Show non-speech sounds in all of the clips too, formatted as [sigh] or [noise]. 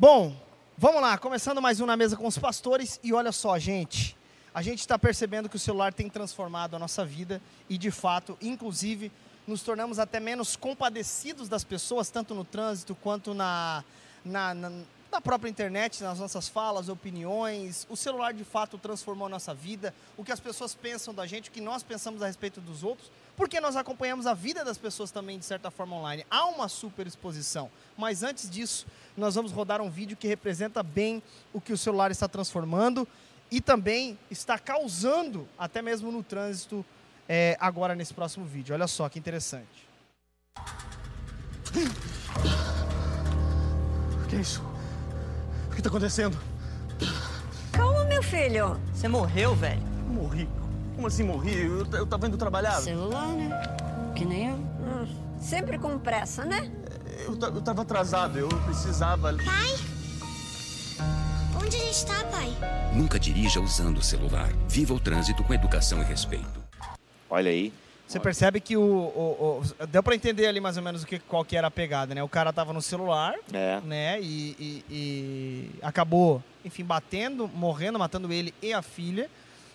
Bom, vamos lá, começando mais um na mesa com os pastores e olha só, gente, a gente está percebendo que o celular tem transformado a nossa vida e de fato, inclusive, nos tornamos até menos compadecidos das pessoas, tanto no trânsito quanto na, na, na, na própria internet, nas nossas falas, opiniões. O celular de fato transformou a nossa vida, o que as pessoas pensam da gente, o que nós pensamos a respeito dos outros, porque nós acompanhamos a vida das pessoas também de certa forma online. Há uma super exposição, mas antes disso, nós vamos rodar um vídeo que representa bem o que o celular está transformando e também está causando, até mesmo no trânsito, é, agora nesse próximo vídeo. Olha só que interessante. O que é isso? O que está acontecendo? Calma, meu filho. Você morreu, velho? Morri. Como assim morri? Eu, eu tava indo trabalhar. Celular, né? Que nem eu. Hum, sempre com pressa, né? Eu, eu tava atrasado, eu precisava. Pai? Onde a gente tá, pai? Nunca dirija usando o celular. Viva o trânsito com educação e respeito. Olha aí. Você percebe que o, o- o- deu para entender ali mais ou menos o que qual que era a pegada, né? O cara tava no celular, É. né? E, e- e acabou, enfim, batendo, morrendo, matando ele e a filha,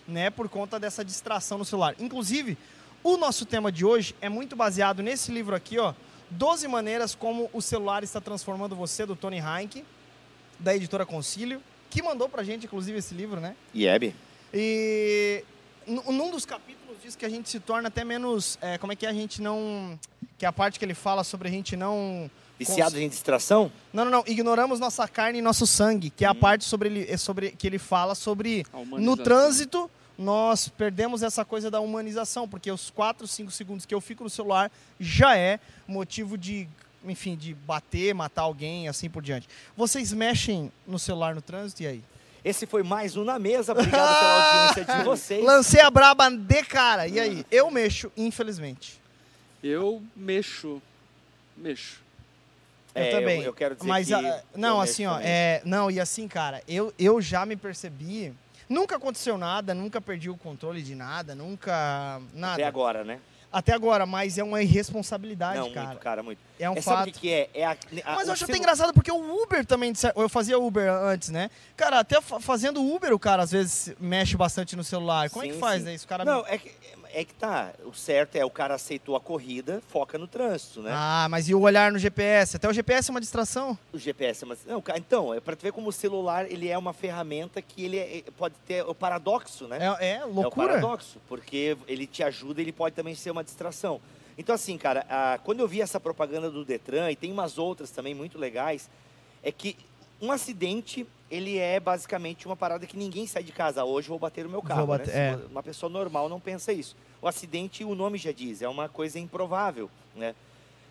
né? Por conta dessa distração no celular. Inclusive, o nosso tema de hoje é muito baseado nesse livro aqui, ó. 12 maneiras como o celular está transformando você, do Tony Heinck, da editora Concílio, que mandou pra gente, inclusive, esse livro, né? Ieb. E num dos capítulos diz que a gente se torna até menos. é, como é que a gente não. Que é a parte que ele fala sobre a gente não. Viciados em distração? Não, não, não. Ignoramos nossa carne e nosso sangue. Que é a parte sobre ele, é sobre que ele fala sobre. No trânsito, nós perdemos essa coisa da humanização. Porque os 4, 5 segundos que eu fico no celular já é motivo de. Enfim, de bater, matar alguém, assim por diante. Vocês mexem no celular no trânsito e aí? Esse foi mais um na mesa. Obrigado pela audiência de [laughs] vocês. Lancei a braba de cara. E aí? Eu mexo, infelizmente. Eu mexo. Mexo. Eu É, também. Eu, eu quero dizer Mas, que ah, eu não, assim, ó, é, não, e assim, cara, eu, eu já me percebi. Nunca aconteceu nada, nunca perdi o controle de nada, nunca. Nada. Até agora, né? Até agora, mas é uma irresponsabilidade, Não, cara. muito, cara, muito. É um é, sabe fato. o que, que é? é a, a, Mas eu acho até engraçado porque o Uber também. Eu fazia Uber antes, né? Cara, até fa- fazendo Uber, o cara às vezes mexe bastante no celular. Como é que Sim, faz, sim. né? Isso, cara Não, é que, é que tá. O certo é o cara aceitou a corrida, foca no trânsito, né? Ah, mas e o olhar no GPS? Até o GPS é uma distração. O GPS, mas não, cara, então é para tu ver como o celular ele é uma ferramenta que ele é- pode ter o paradoxo, né? É, é É o loucura. paradoxo, porque ele te ajuda, ele pode também ser uma distração. Então, assim, cara, a- quando eu vi essa propaganda do Detran, e tem umas outras também muito legais, é que um acidente, ele é basicamente uma parada que ninguém sai de casa. Hoje vou bater o meu carro, bater- né? É. Uma pessoa normal não pensa isso. O acidente, o nome já diz, é uma coisa improvável, né?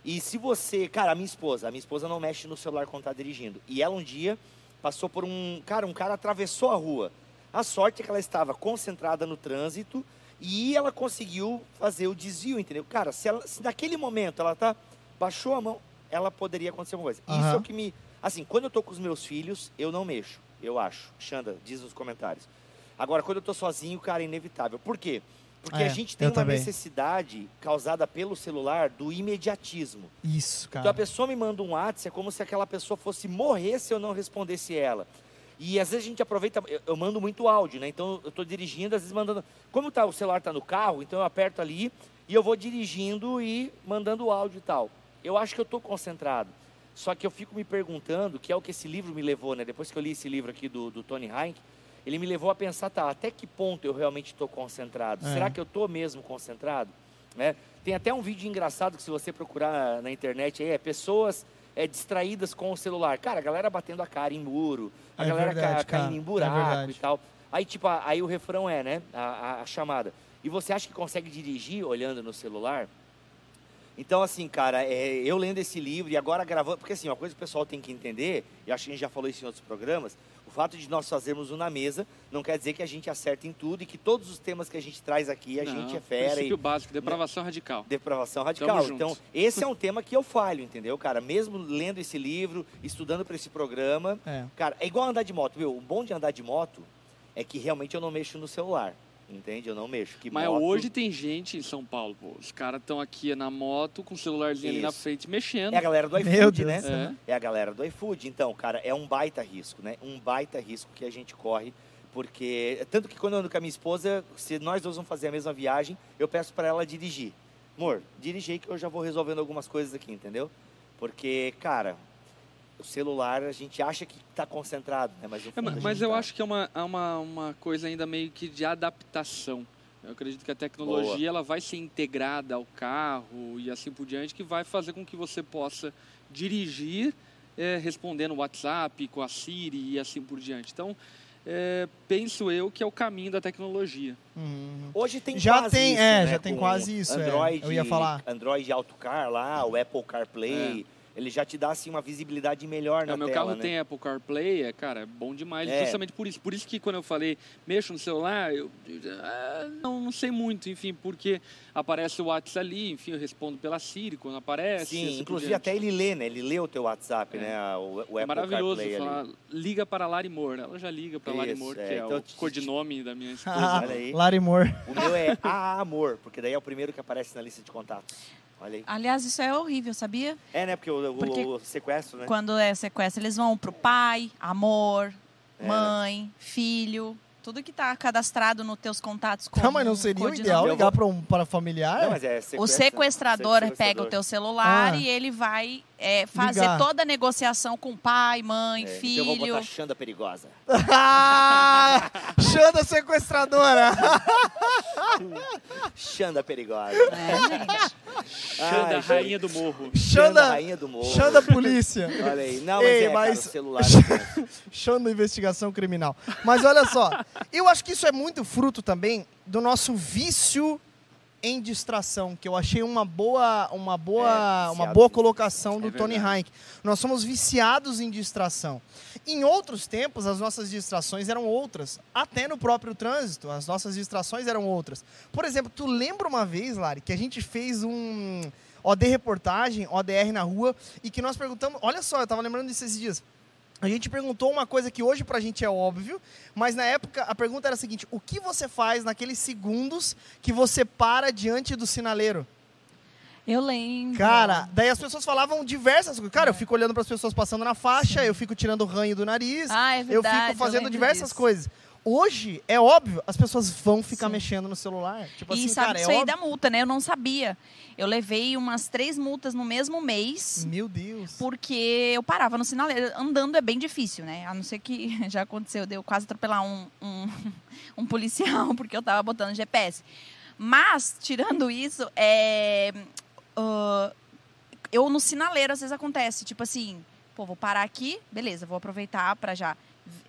E se você... Cara, a minha esposa, a minha esposa não mexe no celular quando tá dirigindo. E ela um dia passou por um... Cara, um cara atravessou a rua. A sorte é que ela estava concentrada no trânsito e ela conseguiu fazer o desvio, entendeu? Cara, se, ela, se naquele momento ela tá baixou a mão, ela poderia acontecer uma coisa. Isso é o que me, assim, quando eu tô com os meus filhos, eu não mexo, eu acho. Xanda, diz nos comentários. Agora, quando eu tô sozinho, cara, é inevitável. Por quê? Porque É, a gente tem uma também. necessidade causada pelo celular do imediatismo. Isso, Então a cara. pessoa me manda um WhatsApp, é como se aquela pessoa fosse morrer se eu não respondesse ela. E às vezes a gente aproveita, eu, eu mando muito áudio, né? Então eu estou dirigindo, às vezes mandando. Como tá, o celular está no carro, então eu aperto ali e eu vou dirigindo e mandando áudio e tal. Eu acho que eu estou concentrado. Só que eu fico me perguntando, que é o que esse livro me levou, né? Depois que eu li esse livro aqui do, do Tony Heinck, ele me levou a pensar, tá, até que ponto eu realmente estou concentrado? É. Será que eu estou mesmo concentrado? Né? Tem até um vídeo engraçado que se você procurar na internet aí, é pessoas é, distraídas com o celular. Cara, a galera batendo a cara em muro, a É galera ca- verdade, caindo cara, em é buraco verdade. e tal. Aí, tipo, aí o refrão é, né? A, a- a chamada. E você acha que consegue dirigir olhando no celular? Então, assim, cara, é, eu lendo esse livro e agora gravando, porque assim, uma coisa que o pessoal tem que entender, e acho que a gente já falou isso em outros programas, o fato de nós fazermos um na mesa não quer dizer que a gente acerta em tudo e que todos os temas que a gente traz aqui a Não, gente é fera Princípio e básico, depravação radical. depravação radical. Então, esse é um tema que eu falho, entendeu, cara? Mesmo lendo esse livro, estudando para esse programa, É. cara, é igual andar de moto, viu? O bom de andar de moto é que realmente eu não mexo no celular. Entende? Eu não mexo. Que Mas moto- hoje tem gente em São Paulo, pô. Os caras estão aqui na moto com o celularzinho ali na Isso. frente mexendo. É a galera do iFood, né? É. É a galera do iFood. Então, cara, é um baita risco, né? Um baita risco que a gente corre. Porque, tanto que quando eu ando com a minha esposa, se nós dois vamos fazer a mesma viagem, eu peço para ela dirigir. Amor, dirige aí que eu já vou resolvendo algumas coisas aqui, entendeu? Porque, cara, o celular a gente acha que tá concentrado, né? Mas, no É, mas eu tá. acho que é uma, é uma, uma coisa ainda meio que de adaptação. Eu acredito que a tecnologia ela vai ser integrada ao carro e assim por diante, que vai fazer com que você possa dirigir eh, respondendo o WhatsApp, com a Siri e assim por diante. Então, eh, penso eu que é o caminho da tecnologia. Uhum. Hoje tem Já quase tem, isso, é, né? já tem Com quase isso, é. Android, Eu ia falar. Android Autocar lá, o Apple CarPlay, ele já te dá assim uma visibilidade melhor É, na o meu tela, carro né? tem Apple CarPlay, é, cara, é bom demais. É. Justamente por isso. Por isso que quando eu falei, mexo no celular, eu ah, não, não sei muito, enfim, porque aparece o WhatsApp ali, enfim, eu respondo pela Siri quando aparece. Sim, assim inclusive até ele lê, né? Ele lê o teu WhatsApp, É. né? O, o Apple É maravilhoso CarPlay ali. liga para Larimor. Ela já liga para Isso, Larimor, é, que é então o te- codinome da minha [laughs] esposa. Ah, aí. Larimor. O meu é A Amor, porque daí é o primeiro que aparece na lista de contatos. Olha aí. Aliás, isso é horrível, sabia? É, né? Porque o, o- Porque o sequestro, né? Quando é sequestro, eles vão pro pai, amor, É, mãe, filho, tudo que tá cadastrado nos teus contatos como Não, mas não seria o ideal ligar vou- para um para familiar? Não, mas é O sequestro- sequestrador pega o sequestrador. teu celular Ah. e ele vai é, fazer Ligar. toda a negociação com pai, mãe, É, então eu filho. vou botar Xanda Perigosa. Ah, [laughs] Xanda sequestradora. [laughs] Xanda Perigosa. É, gente. Xanda, Ai, rainha do morro. Xanda, Rainha do Morro. Xanda polícia. Olha aí. Não, mas Ei, é, mas- cara, o celular... [laughs] Xanda investigação criminal. Mas olha só, eu acho que isso é muito fruto também do nosso vício em distração, que eu achei uma boa, uma boa, É, uma boa colocação do É Tony. Heinck. Nós somos viciados em distração. Em outros tempos, as nossas distrações eram outras. Até no próprio trânsito, as nossas distrações eram outras. Por exemplo, tu lembra uma vez, Lari, que a gente fez um OD reportagem, ODR na rua, e que nós perguntamos, olha só, eu tava lembrando disso esses dias. A gente perguntou uma coisa que hoje pra gente é óbvio, mas na época a pergunta era a seguinte: o que você faz naqueles segundos que você para diante do sinaleiro? Eu lembro. Cara, daí as pessoas falavam diversas coisas. Cara, eu fico olhando para as pessoas passando na faixa, eu fico tirando o ranho do nariz, Ah, é eu verdade. fico fazendo lembro diversas disso. coisas. Hoje, é óbvio, as pessoas vão ficar Sim. mexendo no celular. Tipo e assim, sabe cara, é isso aí óbvio. da multa, né? Eu não sabia. Eu levei umas três multas no mesmo mês. Meu Deus. Porque eu parava no sinaleiro. Andando é bem difícil, né? A não ser que [laughs] já aconteceu, deu quase atropelar um, um, [laughs] um policial [laughs] porque eu tava botando GPS. Mas, tirando isso, é, ah, eu no sinaleiro às vezes acontece, tipo assim, pô, vou parar aqui, beleza, vou aproveitar para já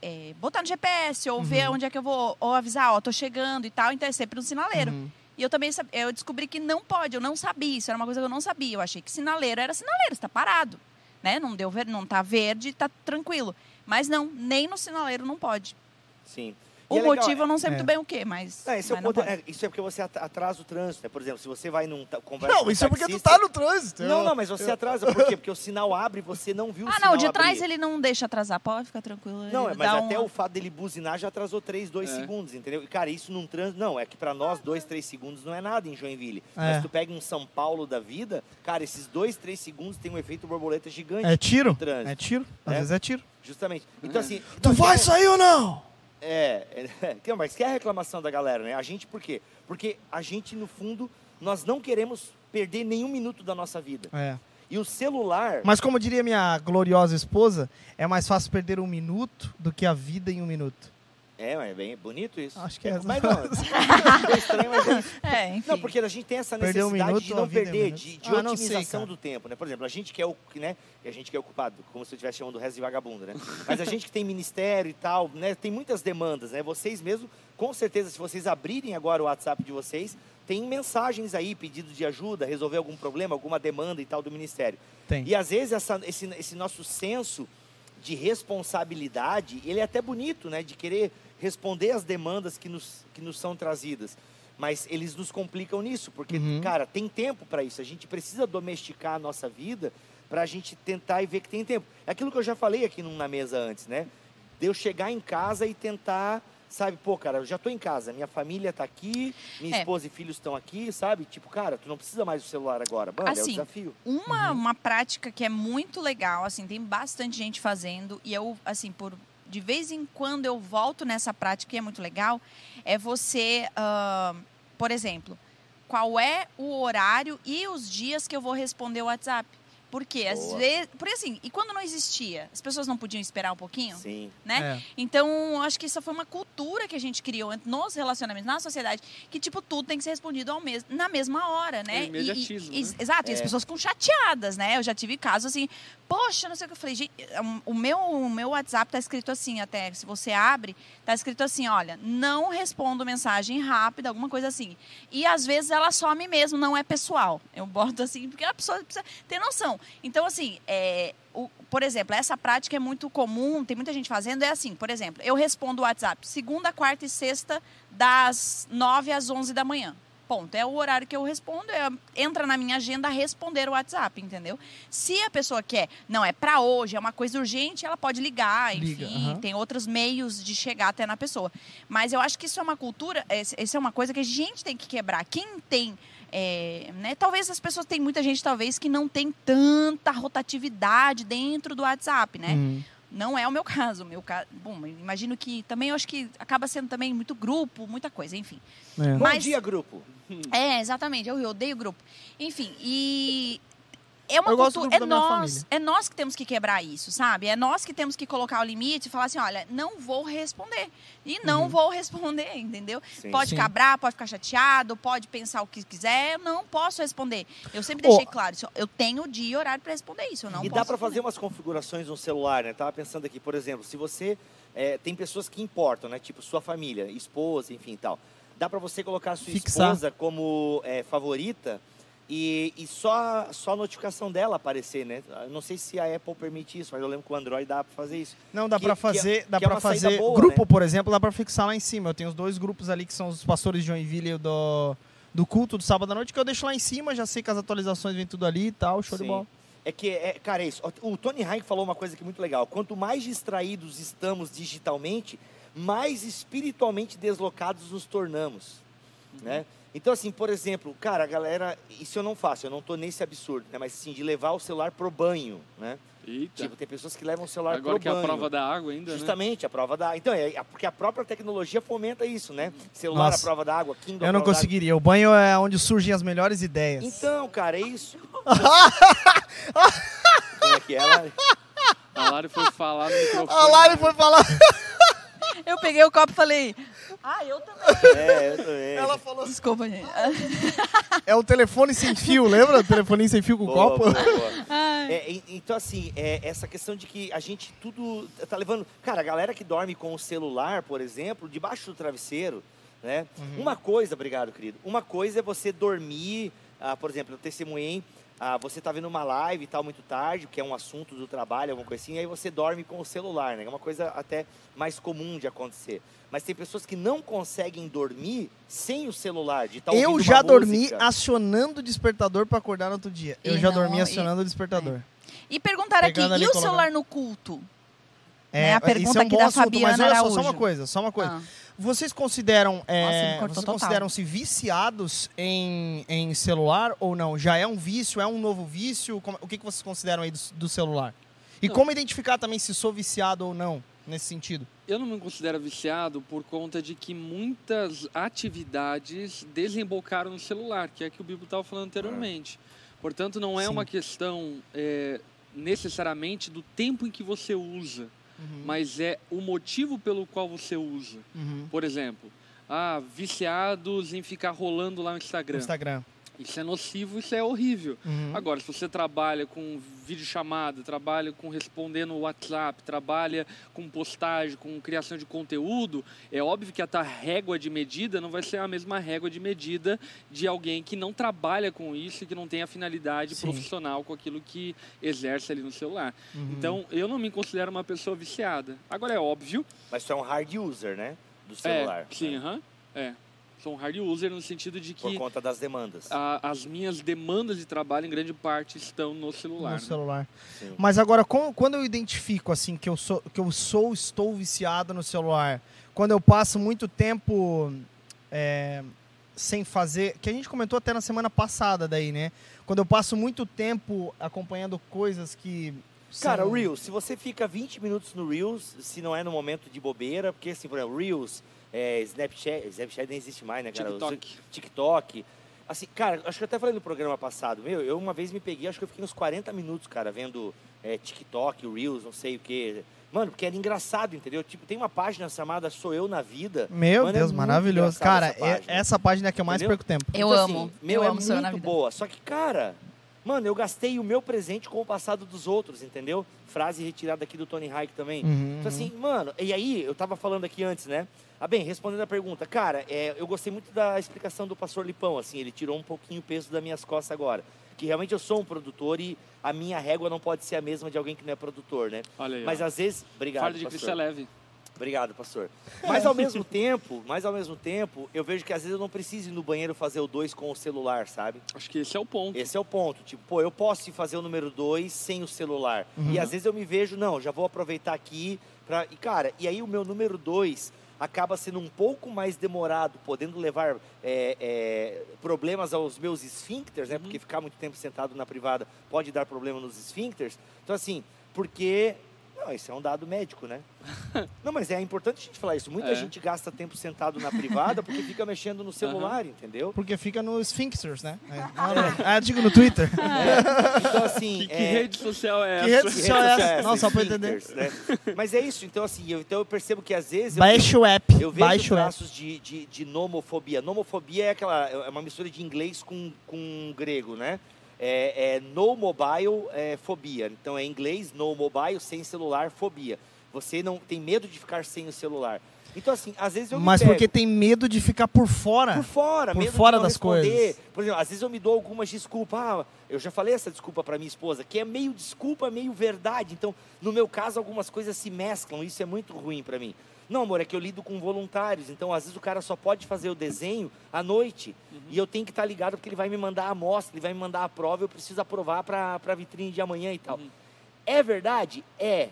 é, botar no GPS ou ver onde é que eu vou, ou avisar, ó, tô chegando e tal, então é sempre no sinaleiro. Uhum. E eu também eu descobri que não pode, eu não sabia, isso era uma coisa que eu não sabia. Eu achei que sinaleiro era sinaleiro, está parado, né? Não deu ver, não tá verde, tá tranquilo. Mas não, nem no sinaleiro não pode. Sim. E O é legal, motivo eu não sei é. muito bem o que, mas, É, esse é o mas não ponto- é, isso é porque você at- atrasa o trânsito, né? Por exemplo, se você vai num conversa com Não, isso é porque tu taxista- tá no trânsito. Não, não, mas você atrasa. Por quê? Porque o sinal abre e você não viu o Ah, sinal não, o de trás abrir. ele não deixa atrasar, pode ficar tranquilo. Não, mas até um- o fato dele buzinar já atrasou 3, 2 É. segundos, entendeu? E, cara, isso num trânsito. Não, é que pra nós, 2, 3 segundos não é nada em Joinville. É. Mas tu pega um São Paulo da vida, cara, esses 2, 3 segundos tem um efeito borboleta gigante. É tiro? no trânsito. É tiro. Às É. vai é tiro. Justamente. Então, assim. Tu não, vai é- sair ou não? É, é, [laughs] mas que é a reclamação da galera, né? A gente, por quê? Porque a gente, no fundo, nós não queremos perder nenhum minuto da nossa vida. É. E o celular. Mas como diria minha gloriosa esposa, é mais fácil perder um minuto do que a vida em um minuto. É, mas é bem bonito isso. Acho que é. Mas não, [laughs] é estranho, mas é isso. É, enfim. Não, porque a gente tem essa Perder um necessidade minuto de não um perder, de, de Ah, sei, otimização cara. do tempo, né? Por exemplo, a gente que é o, né? A gente que é ocupado, como se eu estivesse chamando o resto de vagabundo, né? Mas a gente que tem ministério e tal, né? Tem muitas demandas, né? Vocês mesmo, com certeza, se vocês abrirem agora o WhatsApp de vocês, tem mensagens aí, pedidos de ajuda, resolver algum problema, alguma demanda e tal do ministério. Tem. E às vezes essa- esse, esse nosso senso de responsabilidade, ele é até bonito, né? De querer responder às demandas que nos, que nos são trazidas. Mas eles nos complicam nisso, porque, Uhum. cara, tem tempo para isso. A gente precisa domesticar a nossa vida para a gente tentar e ver que tem tempo. É aquilo que eu já falei aqui na mesa antes, né? De eu chegar em casa e tentar sabe? Pô, cara, eu já tô em casa, minha família tá aqui, minha É. esposa e filhos estão aqui, sabe? Tipo, cara, tu não precisa mais do celular agora. Mano, é o Assim, desafio. Uma, uma prática que é muito legal, assim, tem bastante gente fazendo, e eu, assim, por de vez em quando eu volto nessa prática e é muito legal, é você, ah, por exemplo, qual é o horário e os dias que eu vou responder o WhatsApp. Porque às Boa. vezes. Porque assim, e quando não existia, as pessoas não podiam esperar um pouquinho? Sim. né? Então, eu acho que isso foi uma cultura que a gente criou nos relacionamentos, na sociedade, que, tipo, tudo tem que ser respondido ao mes na mesma hora, né? É E- e- imediatismo, e- né? Exato, e as É. pessoas ficam chateadas, né? Eu já tive casos assim, poxa, não sei o que eu falei, gente, um, o meu, o meu WhatsApp tá escrito assim até, se você abre, tá escrito assim, olha, não respondo mensagem rápida, alguma coisa assim. E às vezes ela some mesmo, não é pessoal. Eu boto assim, porque a pessoa precisa ter noção. Então, assim, é, o- por exemplo, essa prática é muito comum, tem muita gente fazendo, é assim, por exemplo, eu respondo o WhatsApp segunda, quarta e sexta, das 9 às 11 da manhã. Ponto. É o horário que eu respondo, é- entra na minha agenda responder o WhatsApp, entendeu? Se a pessoa quer, não, é pra hoje, é uma coisa urgente, ela pode ligar, enfim, Liga, tem outros meios de chegar até na pessoa. Mas eu acho que isso é uma cultura, esse- isso é uma coisa que a gente tem que quebrar. Quem tem é, né, talvez as pessoas tem muita gente talvez que não tem tanta rotatividade dentro do WhatsApp, né? Uhum. Não é o meu caso. Meu caso, bom, imagino que também eu acho que acaba sendo também muito grupo, muita coisa, enfim. É. Bom Mas- dia, grupo. É, exatamente. Eu, eu odeio grupo. Enfim, e é uma cultura. É nós, é nós que temos que quebrar isso, sabe? É nós que temos que colocar o limite e falar assim, olha, não vou responder. E não Uhum. vou responder, entendeu? Sim. Pode Sim. ficar bravo, pode ficar chateado, pode pensar o que quiser, eu não posso responder. Eu sempre deixei claro, isso, eu tenho dia e horário para responder isso, eu não e posso dá pra responder. fazer umas configurações no celular, né? Tava pensando aqui, por exemplo, se você é, tem pessoas que importam, né? Tipo sua família, esposa, enfim, e tal. Dá pra você colocar a sua Fixar. esposa como é, favorita e, e só só a notificação dela aparecer, né? Eu não sei se a Apple permite isso, mas eu lembro que o Android dá pra fazer isso. Não, dá pra que é- fazer, dá que é pra uma saída fazer. boa, grupo, né? por exemplo, dá pra fixar lá em cima. Eu tenho os dois grupos ali que são os pastores de Joinville e do, do culto do sábado à noite, que eu deixo lá em cima, já sei que as atualizações vêm tudo ali e tal, show de Sim. bola. É que, é, cara, é isso. O Tony Hayek falou uma coisa que é muito legal. Quanto mais distraídos estamos digitalmente, mais espiritualmente deslocados nos tornamos, né? Então, assim, por exemplo, cara, a galera... Isso eu não faço, eu não tô nesse absurdo, né? Mas, assim, de levar o celular pro banho, né? Eita. Tipo, tem pessoas que levam o celular Agora pro que é a banho. prova da água ainda, né? Justamente, a prova da... Então, é, é porque a própria tecnologia fomenta isso, né? Celular Nossa. à prova da água, Kindle Eu não água. conseguiria. O banho é onde surgem as melhores ideias. Então, cara, é isso. [laughs] Como é que é? Ela- A Lari foi falar no microfone. A Lari foi falar. Eu peguei o copo e falei, ah, eu também. É, eu também. Ela falou. Desculpa, gente. É o telefone sem fio, lembra? O telefone sem fio com o copo? boa, boa. É, então, assim, é, essa questão de que a gente tudo tá levando. Cara, a galera que dorme com o celular, por exemplo, debaixo do travesseiro, né? Uhum. Uma coisa, obrigado, querido. Uma coisa é você dormir, ah, por exemplo, eu testemunhei. Ah, você tá vendo uma live e tal muito tarde, que é um assunto do trabalho, alguma coisa assim, e aí você dorme com o celular, né? É uma coisa até mais comum de acontecer. Mas tem pessoas que não conseguem dormir sem o celular, de estar Eu ouvindo já uma dormi música. acionando o despertador pra acordar no outro dia. Eu E já não- dormi e- acionando o despertador. E perguntaram aqui, Pegando e e o colocando. celular no culto? É, Né, a pergunta é um aqui da assunto, Fabiana mas olha só, só uma Araújo. coisa, só uma coisa. Ah. Vocês consideram, é, Nossa, vocês consideram-se viciados em, em celular ou não? Já é um vício? É um novo vício? Como- o que, que vocês consideram aí do, do celular? E Não. como identificar também se sou viciado ou não nesse sentido? Eu não me considero viciado por conta de que muitas atividades desembocaram no celular, que é que o Bibo estava falando anteriormente. Portanto, não é Sim. uma questão é, necessariamente do tempo em que você usa, mas é o motivo pelo qual você usa. Uhum. Por exemplo, ah, viciados em ficar rolando lá no Instagram. Instagram. Isso é nocivo, isso é horrível. Uhum. Agora, se você trabalha com videochamada, trabalha com responder no WhatsApp, trabalha com postagem, com criação de conteúdo, é óbvio que a tua régua de medida não vai ser a mesma régua de medida de alguém que não trabalha com isso e que não tem a finalidade Sim. profissional com aquilo que exerce ali no celular. Uhum. Então, eu não me considero uma pessoa viciada. Agora, é óbvio. Mas tu é um hard user, né? Do celular. É, sim, né? aham. É. Sou um hard user no sentido de Por que conta das demandas. a- as minhas demandas de trabalho, em grande parte, estão no celular. no né? celular. Sim. Mas agora, com- quando eu identifico assim que eu sou, que eu sou, estou viciado no celular, quando eu passo muito tempo é, sem fazer, que a gente comentou até na semana passada daí, né? Quando eu passo muito tempo acompanhando coisas que Cara, são- Reels, se você fica 20 minutos no Reels, se não é no momento de bobeira, porque assim, por exemplo, Reels, é, Snapchat, Snapchat nem existe mais, né, cara? TikTok. TikTok. Assim, cara, acho que eu até falei no programa passado, meu, eu uma vez me peguei, acho que eu fiquei uns 40 minutos, cara, vendo é, TikTok, Reels, não sei o quê. Mano, porque era engraçado, entendeu? Tipo, tem uma página chamada Sou Eu na Vida. Meu Mano, é Deus, muito maravilhoso. Cara, essa é- página. essa página é que eu mais Entendeu? perco tempo. Eu Então, amo. assim, meu, eu é amo muito boa. Só que, cara, mano, eu gastei o meu presente com o passado dos outros, entendeu? Frase retirada aqui do Tony Hayek também. Uhum, Então, assim, mano, e aí, eu tava falando aqui antes, né? Ah, bem, respondendo a pergunta, cara, é, eu gostei muito da explicação do pastor Lipão, assim, ele tirou um pouquinho o peso das minhas costas agora. Que realmente eu sou um produtor e a minha régua não pode ser a mesma de alguém que não é produtor, né? Olha aí. Mas ó. às vezes. Obrigado. Fardo de pastor. Cristo é leve. Obrigado, pastor. [laughs] Mas ao mesmo tempo, mas ao mesmo tempo, eu vejo que às vezes eu não preciso ir no banheiro fazer o dois com o celular, sabe? Acho que esse é o ponto. Esse é o ponto. Tipo, pô, eu posso ir fazer o número dois sem o celular. E às vezes eu me vejo, não, já vou aproveitar aqui pra. E, cara, e aí o meu número dois acaba sendo um pouco mais demorado, podendo levar é, é, problemas aos meus esfíncteres, né? Porque ficar muito tempo sentado na privada pode dar problema nos esfíncteres. Então, assim, porque. Não, isso é um dado médico, né? [laughs] Não, mas é importante a gente falar isso. Muita É. gente gasta tempo sentado na privada porque fica mexendo no celular, entendeu? Porque fica no Sphinxers, né? É. [laughs] Ah, digo no Twitter. Então, assim. Que, que é, rede social é Que essa? rede social é essa? Não, só pra Esfíncteres, né? Mas é isso, então assim, eu, então eu percebo que às vezes eu, Baixa o app. eu vejo Baixa traços de, de, de nomofobia. Nomofobia é aquela é uma mistura de inglês com, com grego, né? É, é no mobile é fobia. Então é inglês, no mobile, sem celular, fobia. Você não tem medo de ficar sem o celular. Então assim, às vezes eu me Mas porque tem medo de ficar por fora. por fora, Por medo de fora das responder. coisas. Por exemplo, às vezes eu me dou algumas desculpas. Ah, eu já falei essa desculpa para minha esposa, que é meio desculpa, meio verdade. Então, no meu caso, algumas coisas se mesclam. Isso é muito ruim para mim. Não, amor, é que eu lido com voluntários. Então, às vezes o cara só pode fazer o desenho à noite. E eu tenho que estar ligado porque ele vai me mandar a amostra, ele vai me mandar a prova, eu preciso aprovar para a vitrine de amanhã e tal. É verdade? É.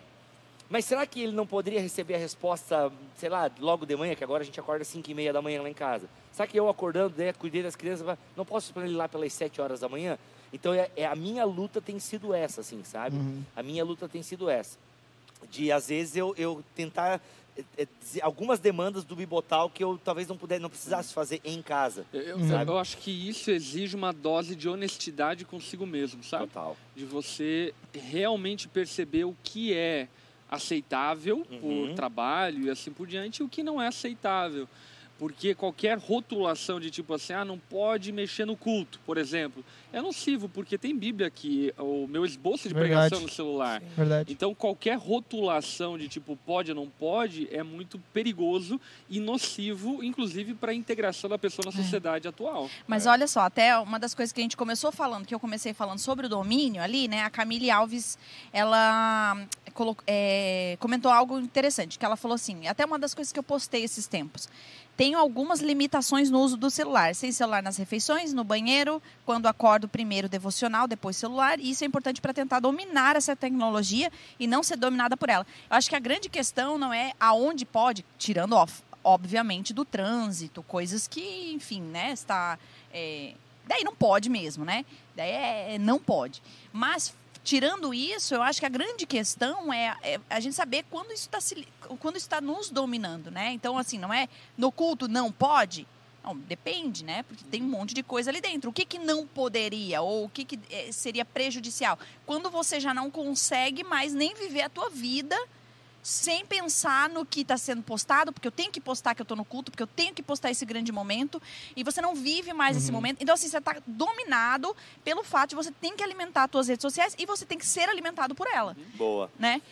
Mas será que ele não poderia receber a resposta, sei lá, logo de manhã, que agora a gente acorda às 5 e meia da manhã lá em casa? Será que eu acordando, né, cuidei das crianças, não posso esperar ele lá pelas 7 horas da manhã? Então, é, é- a minha luta tem sido essa, assim, sabe? A minha luta tem sido essa. De, às vezes, eu, eu tentar algumas demandas do Bibotal que eu talvez não pudesse, não precisasse fazer em casa. Eu, eu acho que isso exige uma dose de honestidade consigo mesmo, sabe? Total. De você realmente perceber o que é aceitável Uhum. por trabalho e assim por diante e o que não é aceitável. Porque qualquer rotulação de tipo assim, ah, não pode mexer no culto, por exemplo, é nocivo, porque tem Bíblia aqui, o meu esboço de Verdade. pregação no celular. Verdade. Então, qualquer rotulação de tipo pode ou não pode é muito perigoso e nocivo, inclusive para a integração da pessoa na sociedade atual. Mas olha só, até uma das coisas que a gente começou falando, que eu comecei falando sobre o domínio ali, né? A Camille Alves, ela colo- é, comentou algo interessante, que ela falou assim, até uma das coisas que eu postei esses tempos. Tenho algumas limitações no uso do celular. Sem celular nas refeições, no banheiro, quando acordo primeiro devocional, depois celular. E isso é importante para tentar dominar essa tecnologia e não ser dominada por ela. Eu acho que a grande questão não é aonde pode, tirando, ó, obviamente, do trânsito, coisas que, enfim, né, está... é, daí não pode mesmo, né? Daí é, é não pode. Mas tirando isso, eu acho que a grande questão é, é a gente saber quando isso está quando está nos dominando, né? Então assim, não é no culto não pode. Não, depende, né? Porque tem um monte de coisa ali dentro. O que, que não poderia ou o que, que eh, seria prejudicial? Quando você já não consegue mais nem viver a tua vida sem pensar no que está sendo postado, porque eu tenho que postar que eu estou no culto, porque eu tenho que postar esse grande momento, e você não vive mais esse momento. Então, assim, você está dominado pelo fato de você tem que alimentar as suas redes sociais e você tem que ser alimentado por ela, Boa. né?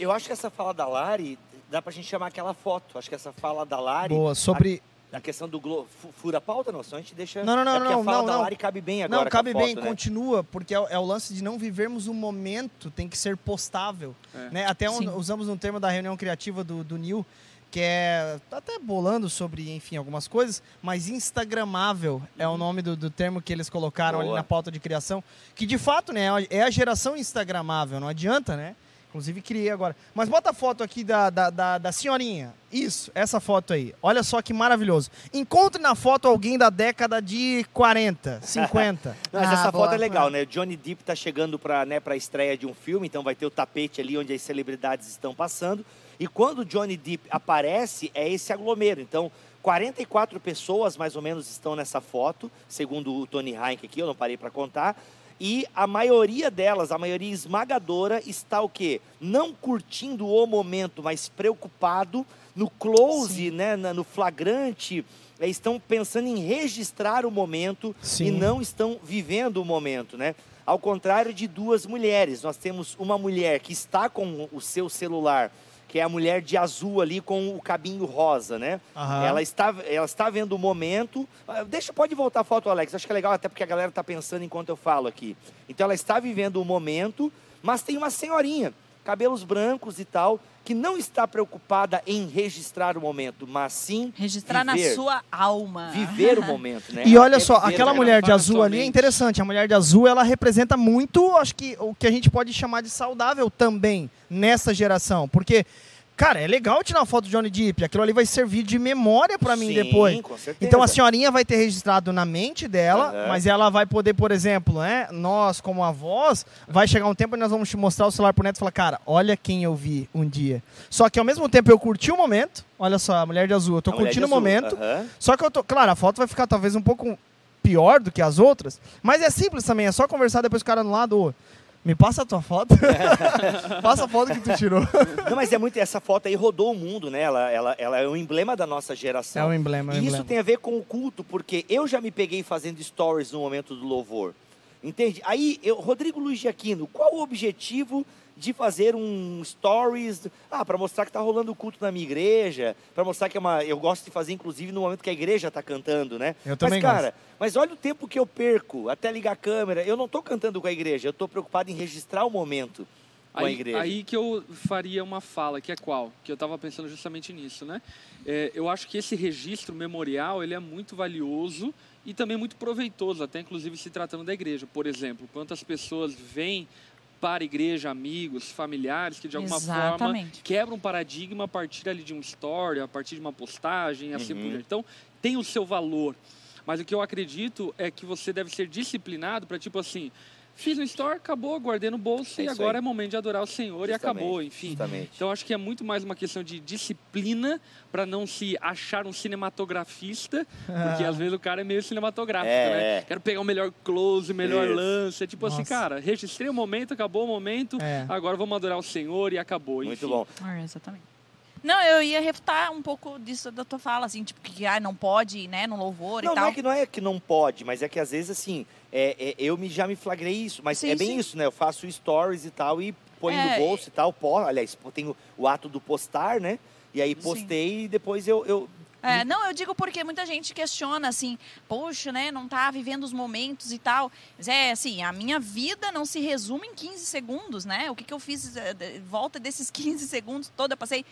Eu acho que essa fala da Lari, dá pra gente chamar aquela foto. Acho que essa fala da Lari. Boa, sobre. A questão do Glo... fu- Fura a pauta, não, senão a gente deixa. Não, não, não, é não, a fala não, da não. Lari cabe bem agora. Não, cabe bem, foto, né? continua, porque é, o- é o lance de não vivermos o momento, tem que ser postável. É. Né? Até um- usamos um termo da reunião criativa do, do Nil, que é tá até bolando sobre, enfim, algumas coisas, mas instagramável é o nome do, do termo que eles colocaram ali Boa. na pauta de criação, que de fato, né, é a geração instagramável, não adianta, né? Inclusive criei agora. Mas bota a foto aqui da, da, da, da senhorinha. Isso, essa foto aí. Olha só que maravilhoso. Encontre na foto alguém da década de 40, 50. [laughs] Não, mas Ah, essa boa. foto é legal, né? O Johnny Depp tá chegando para né, a estreia de um filme, então vai ter o tapete ali onde as celebridades estão passando. E quando o Johnny Depp aparece, é esse aglomero. Então, 44 pessoas mais ou menos estão nessa foto, segundo o Tony Heinck aqui, eu não parei para contar. E a maioria delas, a maioria esmagadora, está o quê? Não curtindo o momento, mas preocupado no close, né, no flagrante. É, Estão pensando em registrar o momento e Sim. não estão vivendo o momento, né? Ao contrário de duas mulheres, nós temos uma mulher que está com o seu celular, que é a mulher de azul ali com o cabinho rosa, né? Aham. Ela está, ela está vendo o momento. Ah, Deixa, pode voltar a foto, Alex. Acho que é legal até porque a galera está pensando enquanto eu falo aqui. Então ela está vivendo o momento, mas tem uma senhorinha, cabelos brancos e tal, que não está preocupada em registrar o momento, mas sim Registrar viver, na sua alma. viver o [laughs] momento, né? E olha só, aquela mulher de azul ali é interessante. A mulher de azul, ela representa muito, acho que o que a gente pode chamar de saudável também nessa geração. Porque, cara, é legal tirar uma foto do Johnny Depp. Aquilo ali vai servir de memória pra mim Sim, depois. com certeza. Então a senhorinha vai ter registrado na mente dela, Aham. mas ela vai poder, por exemplo, né, nós como avós, vai chegar um tempo e nós vamos te mostrar o celular pro neto e falar, cara, olha quem eu vi um dia. Só que ao mesmo tempo eu curti o momento, olha só, a mulher de azul, eu tô A curtindo o momento, aham. só que eu tô, claro, a foto vai ficar talvez um pouco pior do que as outras, mas é simples também, é só conversar depois com o cara do lado, me passa a tua foto. [laughs] passa a foto que tu tirou. Não, mas é muito. Essa foto aí rodou o mundo, né? Ela, ela, ela é um emblema da nossa geração. É um emblema, é um E isso emblema. tem a ver com o culto, porque eu já me peguei fazendo stories no momento do louvor. Entende? Aí, eu, Rodrigo Luiz de Aquino, qual o objetivo de fazer um stories? Ah, para mostrar que tá rolando o culto na minha igreja, para mostrar que é uma. Eu gosto de fazer, inclusive, no momento que a igreja tá cantando, né? Eu também mas, cara, mas olha o tempo que eu perco até ligar a câmera. Eu não tô cantando com a igreja, eu tô preocupado em registrar o momento com a Aí, igreja. aí que eu faria uma fala, que é qual? Que eu estava pensando justamente nisso, né? É, eu acho que esse registro memorial ele é muito valioso e também muito proveitoso, até inclusive se tratando da igreja. Por exemplo, quantas pessoas vêm para a igreja, amigos, familiares, que de alguma forma Exatamente. quebram um paradigma a partir ali de um story, a partir de uma postagem, assim Uhum. por diante. Então, tem o seu valor. Mas o que eu acredito é que você deve ser disciplinado para, tipo assim, fiz um story, acabou, guardei no bolso É e agora aí. é momento de adorar o Senhor e Justamente, acabou, enfim. Justamente. Então acho que é muito mais uma questão de disciplina para não se achar um cinematografista, porque às [laughs] vezes o cara é meio cinematográfico, É, né? é. Quero pegar o melhor close, o melhor Isso. lance. É tipo assim, Nossa. cara, registrei o momento, acabou o momento, É. agora vamos adorar o Senhor e acabou. Muito enfim. bom. É, exatamente. Não, eu ia refutar um pouco disso da tua fala, assim, tipo, que ah, não pode, né, no louvor Não, e não tal. é que não é que não pode, mas é que às vezes assim, é, é, eu me, já me flagrei isso, mas Sim, é bem sim. isso, né? Eu faço stories e tal e ponho É, no bolso e tal, pô, aliás, tem o, o ato do postar, né? E aí Sim. postei e depois eu, eu É, não, eu digo porque muita gente questiona assim, poxa, né, não tá vivendo os momentos e tal. Mas é assim, a minha vida não se resume em 15 segundos, né? O que, que eu fiz eh, volta desses [laughs] 15 segundos todo, eu passei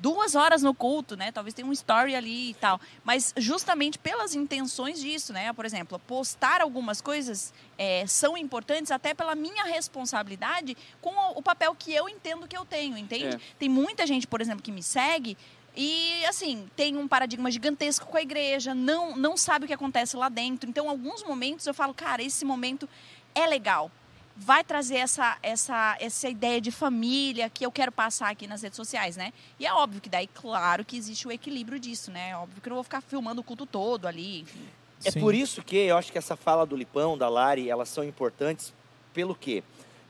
duas horas no culto, né? Talvez tenha um story ali e tal. Mas justamente pelas intenções disso, né? Por exemplo, postar algumas coisas eh, são importantes até pela minha responsabilidade com o, o papel que eu entendo que eu tenho, entende? É. Tem muita gente, por exemplo, que me segue e, assim, tem um paradigma gigantesco com a igreja, não, não sabe o que acontece lá dentro. Então, alguns momentos eu falo, cara, esse momento é legal. Vai trazer essa, essa, essa ideia de família que eu quero passar aqui nas redes sociais, né? E é óbvio que daí, claro que existe o equilíbrio disso, né? É óbvio que eu não vou ficar filmando o culto todo ali. enfim. É Sim. por isso que eu acho que essa fala do Lipão, da Lari, elas são importantes. Pelo quê?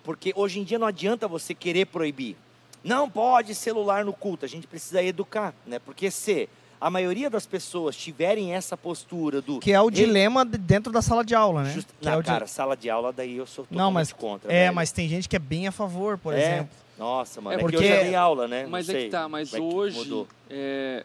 Porque hoje em dia não adianta você querer proibir. Não pode celular no culto. A gente precisa educar, né? Porque se a maioria das pessoas tiverem essa postura do Que é o Ele- dilema de- dentro da sala de aula, né? Just... É Não, di- cara, sala de aula daí eu sou totalmente Não, mas contra. É, velho. mas tem gente que é bem a favor, por É? exemplo. Nossa, mano. É É, porque- porque eu já dei aula, né? Não Mas é sei que tá, mas é hoje, é,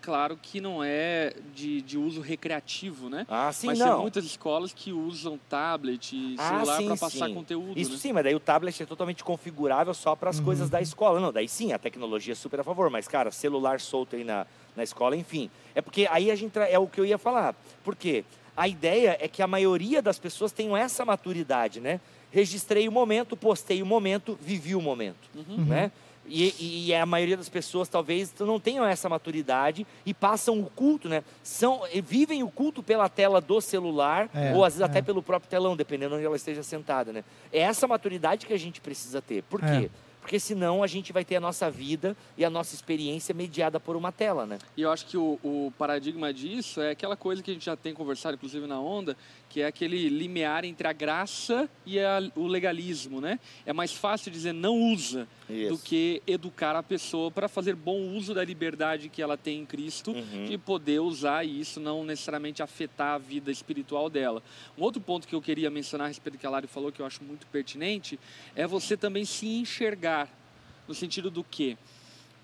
claro que não é de, de uso recreativo, né? Ah, sim, mas não. tem muitas escolas que usam tablet e Ah, celular sim, para passar sim. conteúdo, Isso né? sim, mas daí o tablet é totalmente configurável só para as coisas da escola. Não, daí sim, a tecnologia é super a favor, mas, cara, celular solto aí na, na escola, enfim. É porque aí a gente é o que eu ia falar. Por quê? A ideia é que a maioria das pessoas tenham essa maturidade, né? Registrei o momento, postei o momento, vivi o momento, né? E, e a maioria das pessoas talvez não tenham essa maturidade e passam o culto, né? São, vivem o culto pela tela do celular É, ou às vezes é. até pelo próprio telão, dependendo onde ela esteja sentada, né? É essa maturidade que a gente precisa ter. Por É. Porque senão a gente vai ter a nossa vida e a nossa experiência mediada por uma tela, né? E eu acho que o, o paradigma disso é aquela coisa que a gente já tem conversado, inclusive na onda, que é aquele limiar entre a graça e a- o legalismo, né? É mais fácil dizer não usa do que educar a pessoa para fazer bom uso da liberdade que ela tem em Cristo Uhum. de poder usar e isso não necessariamente afetar a vida espiritual dela. Um outro ponto que eu queria mencionar a respeito do que a Lari falou, que eu acho muito pertinente, é você também se enxergar, no sentido do que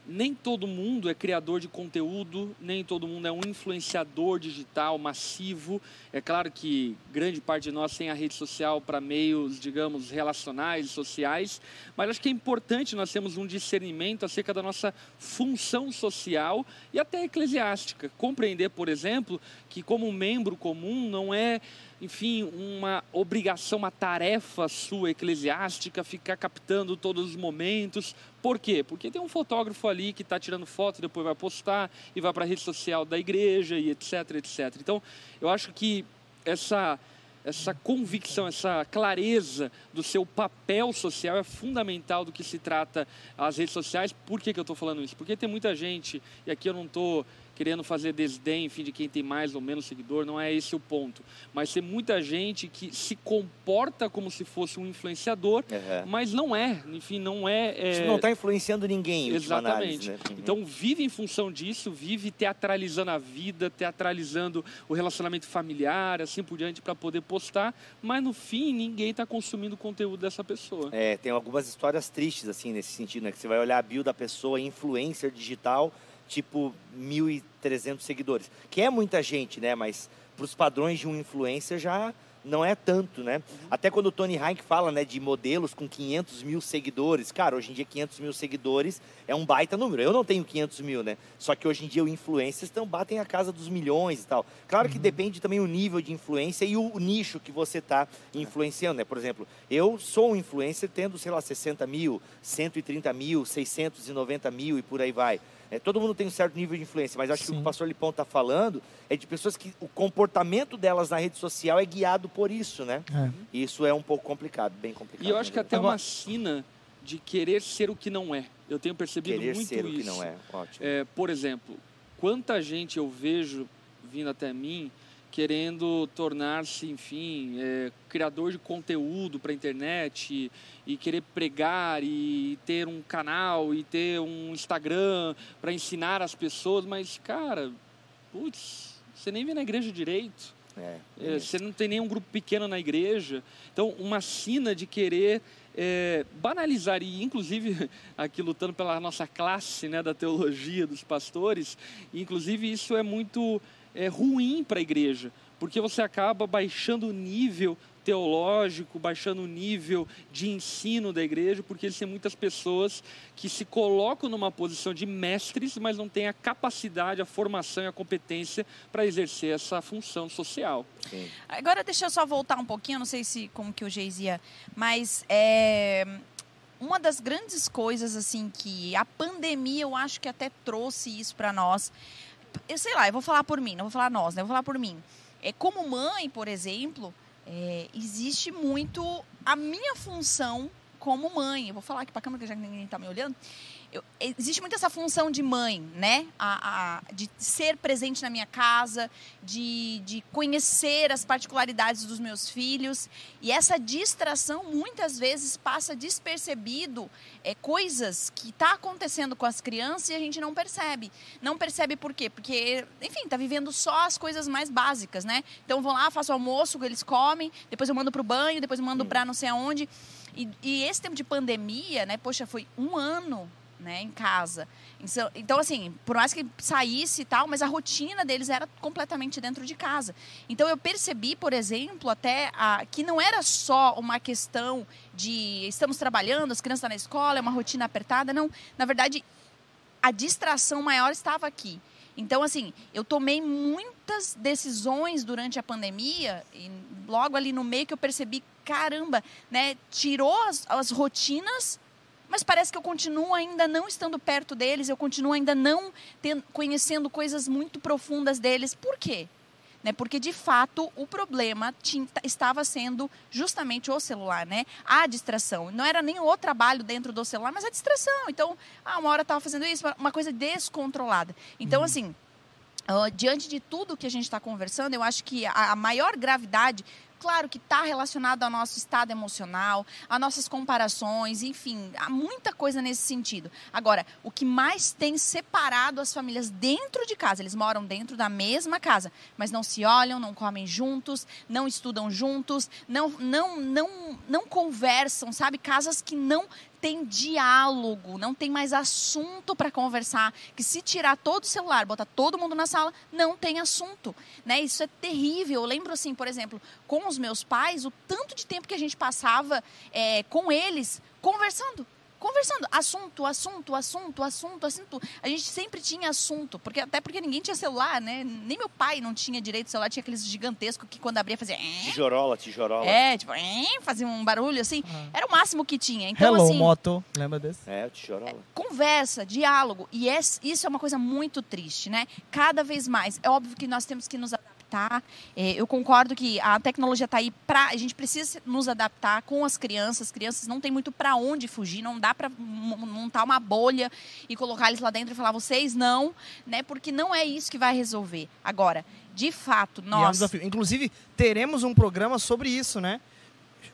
nem todo mundo é criador de conteúdo, nem todo mundo é um influenciador digital massivo. É claro que grande parte de nós tem a rede social para meios, digamos, relacionais, sociais, mas acho que é importante nós termos um discernimento acerca da nossa função social e até eclesiástica. Compreender, por exemplo, que como membro comum não é enfim, uma obrigação, uma tarefa sua eclesiástica, ficar captando todos os momentos. Por quê? Porque tem um fotógrafo ali que está tirando foto, depois vai postar e vai para a rede social da igreja e etc, etc. Então, eu acho que essa essa convicção, essa clareza do seu papel social é fundamental do que se trata as redes sociais. Por que, que eu estou falando isso? Porque tem muita gente, e aqui eu não estou querendo fazer desdém, enfim, de quem tem mais ou menos seguidor, não é esse o ponto. Mas tem muita gente que se comporta como se fosse um influenciador, Uhum. mas não é, enfim, não é... é... Isso não está influenciando ninguém, Exatamente. análise, né? Uhum. Então vive em função disso, vive teatralizando a vida, teatralizando o relacionamento familiar, assim por diante, para poder postar, mas no fim ninguém está consumindo o conteúdo dessa pessoa. É, tem algumas histórias tristes, assim, nesse sentido, né? Que você vai olhar a bio da pessoa, influencer digital, tipo 1.300 seguidores. Que é muita gente, né? Mas para os padrões de um influencer já não é tanto, né? Até quando o Tony Heinck fala, né, de modelos com 500 mil seguidores. Cara, hoje em dia 500 mil seguidores é um baita número. Eu não tenho 500 mil, né? Só que hoje em dia os influencers estão batem a casa dos milhões e tal. Claro que depende também o nível de influência e o nicho que você está influenciando, né? Por exemplo, eu sou um influencer tendo, sei lá, 60 mil, 130 mil, 690 mil e por aí vai. É, todo mundo tem um certo nível de influência, mas acho que o que o pastor Lipão está falando é de pessoas que o comportamento delas na rede social é guiado por isso, né? É. E isso é um pouco complicado, bem complicado. E eu acho que até uma sina de querer ser o que não é. Eu tenho percebido Querer muito ser o isso. que não é, ótimo. É, por exemplo, quanta gente eu vejo vindo até mim querendo tornar-se, enfim, é, criador de conteúdo para a internet e, e querer pregar e ter um canal e ter um Instagram para ensinar as pessoas, mas, cara, putz, você nem vem na igreja direito. É, É, você não tem nenhum grupo pequeno na igreja. Então, uma sina de querer é, banalizar, e inclusive [laughs] aqui lutando pela nossa classe né, da teologia dos pastores, inclusive isso é muito é, ruim para a igreja, porque você acaba baixando o nível teológico, baixando o nível de ensino da igreja, porque existem muitas pessoas que se colocam numa posição de mestres, mas não têm a capacidade, a formação e a competência para exercer essa função social. Sim. Agora deixa eu só voltar um pouquinho, não sei se como que o Geis ia, mas é, uma das grandes coisas assim que a pandemia eu acho que até trouxe isso para nós. Eu sei lá, eu vou falar por mim, não vou falar nós, né? Eu vou falar por mim. É como mãe, por exemplo, é, existe muito a minha função como mãe. Eu vou falar aqui para a câmera que já ninguém está me olhando. Eu- existe muito essa função de mãe, né? A, a- de ser presente na minha casa, de, de conhecer as particularidades dos meus filhos. E essa distração muitas vezes passa despercebido é, coisas que está acontecendo com as crianças e a gente não percebe. Não percebe por quê? Porque, enfim, tá vivendo só as coisas mais básicas, né? Então vão lá, faço almoço, eles comem, depois eu mando pro banho, depois eu mando pra não sei aonde. E, e esse tempo de pandemia, né? Poxa, foi um ano né, em casa. Então, então, assim, por mais que saísse e tal, mas a rotina deles era completamente dentro de casa. Então, eu percebi, por exemplo, até a, que não era só uma questão de estamos trabalhando, as crianças estão na escola, é uma rotina apertada. Não, na verdade, a distração maior estava aqui. Então, assim, eu tomei muitas decisões durante a pandemia, e logo ali no meio que eu percebi, caramba, né, tirou as, as rotinas mas parece que eu continuo ainda não estando perto deles, eu continuo ainda não ten- conhecendo coisas muito profundas deles. Por quê? Né? Porque, de fato, o problema tin- estava sendo justamente o celular, né? A distração. Não era nem o trabalho dentro do celular, mas a distração. Então, ah, uma hora estava fazendo isso, uma coisa descontrolada. Então, assim, diante de tudo que a gente está conversando, eu acho que a, a maior gravidade, claro que está relacionado ao nosso estado emocional, a nossas comparações, enfim, há muita coisa nesse sentido. Agora, o que mais tem separado as famílias dentro de casa, eles moram dentro da mesma casa, mas não se olham, não comem juntos, não estudam juntos, não, não, não, não conversam, sabe? Casas que não tem diálogo, não tem mais assunto para conversar. Que se tirar todo o celular, botar todo mundo na sala, não tem assunto, né? Isso é terrível. Eu lembro assim, por exemplo, com os meus pais, o tanto de tempo que a gente passava é, com eles conversando. Conversando, assunto, assunto, assunto, assunto, assunto. A gente sempre tinha assunto, porque até porque ninguém tinha celular, né? Nem meu pai não tinha direito de celular, tinha aqueles gigantescos que quando abria fazia. "Eh". Tijorola, tijorola. É, tipo, "Eh", fazia um barulho assim. Era o máximo que tinha. Então, Hello, assim, moto. Lembra desse? É, o tijorola. conversa, diálogo. E isso é uma coisa muito triste, né? Cada vez mais. É óbvio que nós temos que nos adaptar. É, eu concordo que a tecnologia está aí para. A gente precisa nos adaptar com as crianças. As crianças não tem muito para onde fugir. Não dá para montar uma bolha e colocar eles lá dentro e falar, vocês não, né? Porque não é isso que vai resolver. Agora, de fato, E é um nós. Inclusive, teremos um programa sobre isso, né?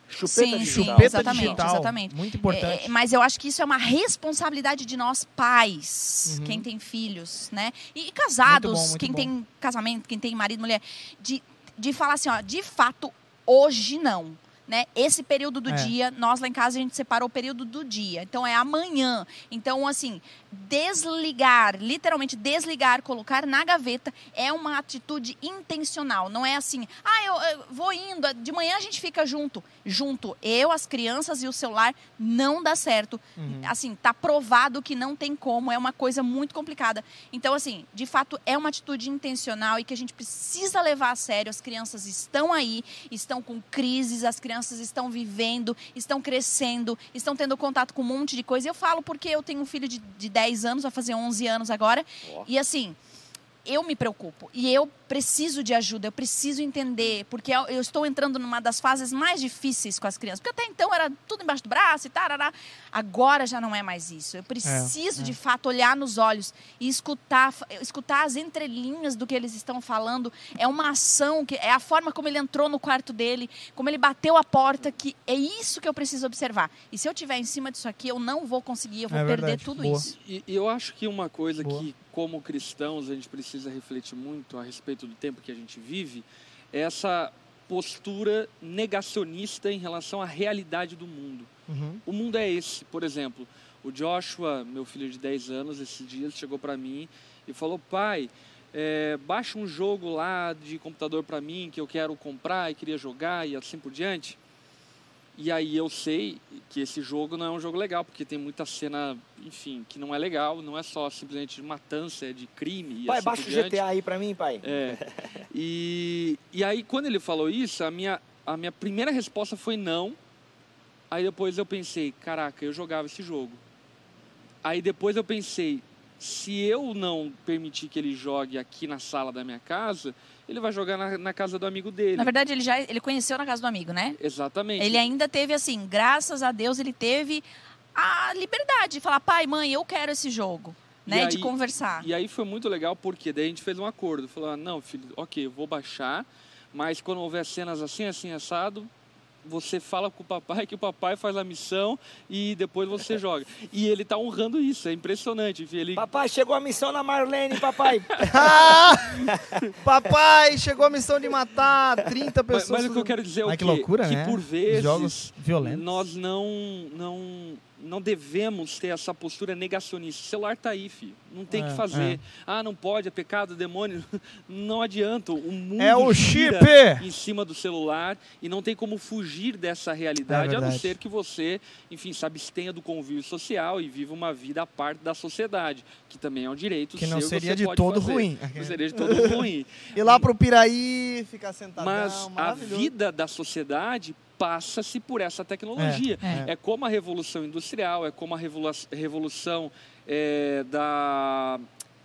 Chupeta Sim, digital. sim, Chupeta exatamente, digital. exatamente. Muito importante. É, mas eu acho que isso é uma responsabilidade de nós pais, Uhum. quem tem filhos, né? E, e casados, Muito bom, muito quem bom. tem casamento, quem tem marido, mulher, de, de falar assim, ó, de fato, hoje não. Né? Esse período do É. dia, nós lá em casa a gente separou o período do dia. Então é amanhã. Então, assim, desligar, literalmente desligar, colocar na gaveta é uma atitude intencional. Não é assim, ah, eu, eu vou indo, de manhã a gente fica junto. Junto, eu, as crianças e o celular, não dá certo. Uhum. Assim, tá provado que não tem como, é uma coisa muito complicada. Então, assim, de fato, é uma atitude intencional e que a gente precisa levar a sério. As crianças estão aí, estão com crises, as crianças estão vivendo, estão crescendo, estão tendo contato com um monte de coisa. Eu falo porque eu tenho um filho de, de 10 anos, vai fazer 11 anos agora. Ó. E assim, eu me preocupo. E eu preciso de ajuda, eu preciso entender. Porque eu, estou entrando numa das fases mais difíceis com as crianças. Porque até então era tudo embaixo do braço e tarará. Agora já não é mais isso. Eu preciso, é. de fato, olhar nos olhos e escutar, escutar as entrelinhas do que eles estão falando. É uma ação, que é a forma como ele entrou no quarto dele, como ele bateu a porta, que é isso que eu preciso observar. E se eu estiver em cima disso aqui, eu não vou conseguir, eu vou É perder verdade. tudo Boa. isso. E, e eu acho que uma coisa Boa. que, como cristãos, a gente precisa refletir muito a respeito do tempo que a gente vive é essa postura negacionista em relação à realidade do mundo. Uhum. O mundo é esse, por exemplo. O Joshua, meu filho de 10 anos, esses dias chegou para mim e falou: pai, é, baixa um jogo lá de computador para mim que eu quero comprar e queria jogar e assim por diante. E aí eu sei que esse jogo não é um jogo legal, porque tem muita cena, enfim, que não é legal, não é só simplesmente de matança, é de crime e Pai, assim baixa o. GTA aí pra mim, pai. É. E, e aí, quando ele falou isso, a minha, a minha primeira resposta foi não. Aí depois eu pensei, caraca, eu jogava esse jogo. Aí depois eu pensei, se eu não permitir que ele jogue aqui na sala da minha casa, ele vai jogar na, na casa do amigo dele. Na verdade, ele já ele conheceu na casa do amigo, né? Exatamente. Ele ainda teve assim, graças a Deus, ele teve a liberdade de falar, pai, mãe, eu quero esse jogo, E né? de aí- conversar. E aí foi muito legal, porque daí a gente fez um acordo. Falou, ah, não, filho, ok, eu vou baixar, mas quando houver cenas assim, assim, assado, você fala com o papai que o papai faz a missão e depois você [laughs] joga. E ele tá honrando isso, é impressionante. Ele, Papai, chegou a missão na Marlene, papai. Ah! [laughs] Papai, chegou a missão de matar 30 mas, pessoas. mas o que eu quero dizer é o que quê? loucura, que né? por vezes Jogos violentos. nós não, não não devemos ter essa postura negacionista. O celular tá aí, filho. Não tem o É, que fazer. Ah, não pode, é pecado, demônio. [laughs] Não adianta. O mundo É o chip! em cima do celular e não tem como fugir dessa realidade, É a não ser que você, enfim, se abstenha do convívio social e viva uma vida à parte da sociedade, que também é um direito Que não seu, seria você de todo fazer. ruim. Não seria de todo ruim. Ir [laughs] lá pro Piraí, ficar sentadão, Mas a vida da sociedade passa-se por essa tecnologia. É. É. como a revolução industrial, é como a revolu- revolução eh, da,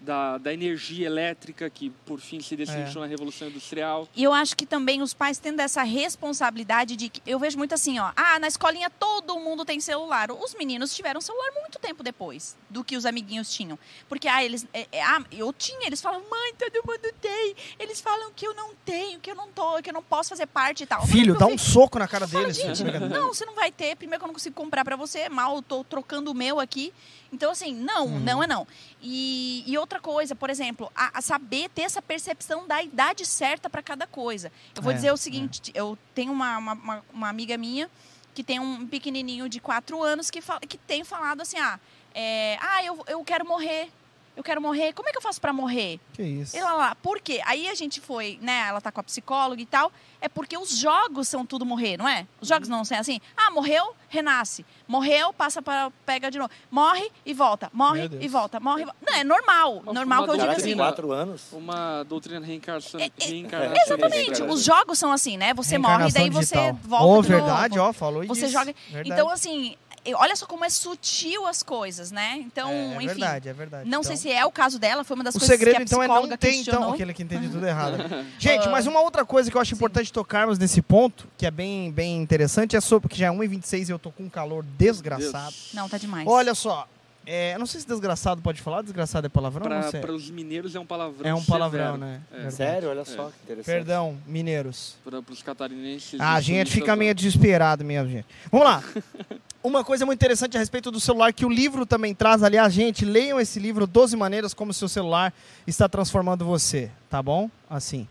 da, da energia elétrica, que por fim se decidiu na revolução industrial. E eu acho que também os pais tendo essa responsabilidade de que eu vejo muito assim, ó, ah, na escolinha todo mundo tem celular. Os meninos tiveram celular muito tempo depois do que os amiguinhos tinham. Porque ah, eles é, é, ah, eu tinha, eles falam: "Mãe, todo mundo tem". Eles falam que eu não tenho, que eu não tô, que eu não posso fazer parte e tal. Filho, "Meu dá um soco na cara falo, deles. gente, [laughs] não, você não vai ter. Primeiro que eu não consigo comprar pra você, mal, eu tô trocando o meu aqui. Então, assim, não, Uhum. não é não. E, e outra coisa, por exemplo, a, a saber ter essa percepção da idade certa pra cada coisa. Eu vou É, dizer o seguinte, eu tenho uma, uma, uma- uma amiga minha que tem um pequenininho de quatro anos que, fala, que tem falado assim, ah, é, ah eu, eu quero morrer. Eu quero morrer. Como é que eu faço pra morrer? Que isso. E lá, lá, por quê? Aí a gente foi, né? Ela tá com a psicóloga e tal. É porque os jogos são tudo morrer, não é? Os jogos não são assim. Ah, morreu, renasce. Morreu, passa para pega de novo. Morre e volta. Morre e volta. Morre e volta. Não, é normal. Uma- normal uma que eu digo assim. quatro anos. Uma doutrina reencarnação. É, é, reencarnação Exatamente. Os jogos são assim, né? Você morre e daí você digital. volta Oh, de verdade, ó, falou Você disso. joga. Verdade. Então, assim, olha só como é sutil as coisas, né? Então, é, é enfim. verdade, é verdade. Não Então, sei se é o caso dela, foi uma das O coisas segredo, que a então, é não ter, então, aquele que entende tudo errado. [laughs] Gente, mas uma outra coisa que eu acho importante tocarmos nesse ponto, que é bem, bem interessante, é sobre, porque já é 1h26 e eu tô com um calor desgraçado. Não, tá demais. Olha só, é, eu não sei se desgraçado pode falar, desgraçado é palavrão, não sei. Para os mineiros é um palavrão. É um palavrão, severo. né? É. Verdade. Sério, olha só que interessante. Perdão, mineiros. Para os catarinenses. Ah, a gente fica meio desesperado mesmo, gente. Vamos lá. [laughs] Uma coisa muito interessante a respeito do celular que o livro também traz, aliás, gente, leiam esse livro 12 maneiras como seu celular está transformando você, tá bom? Assim.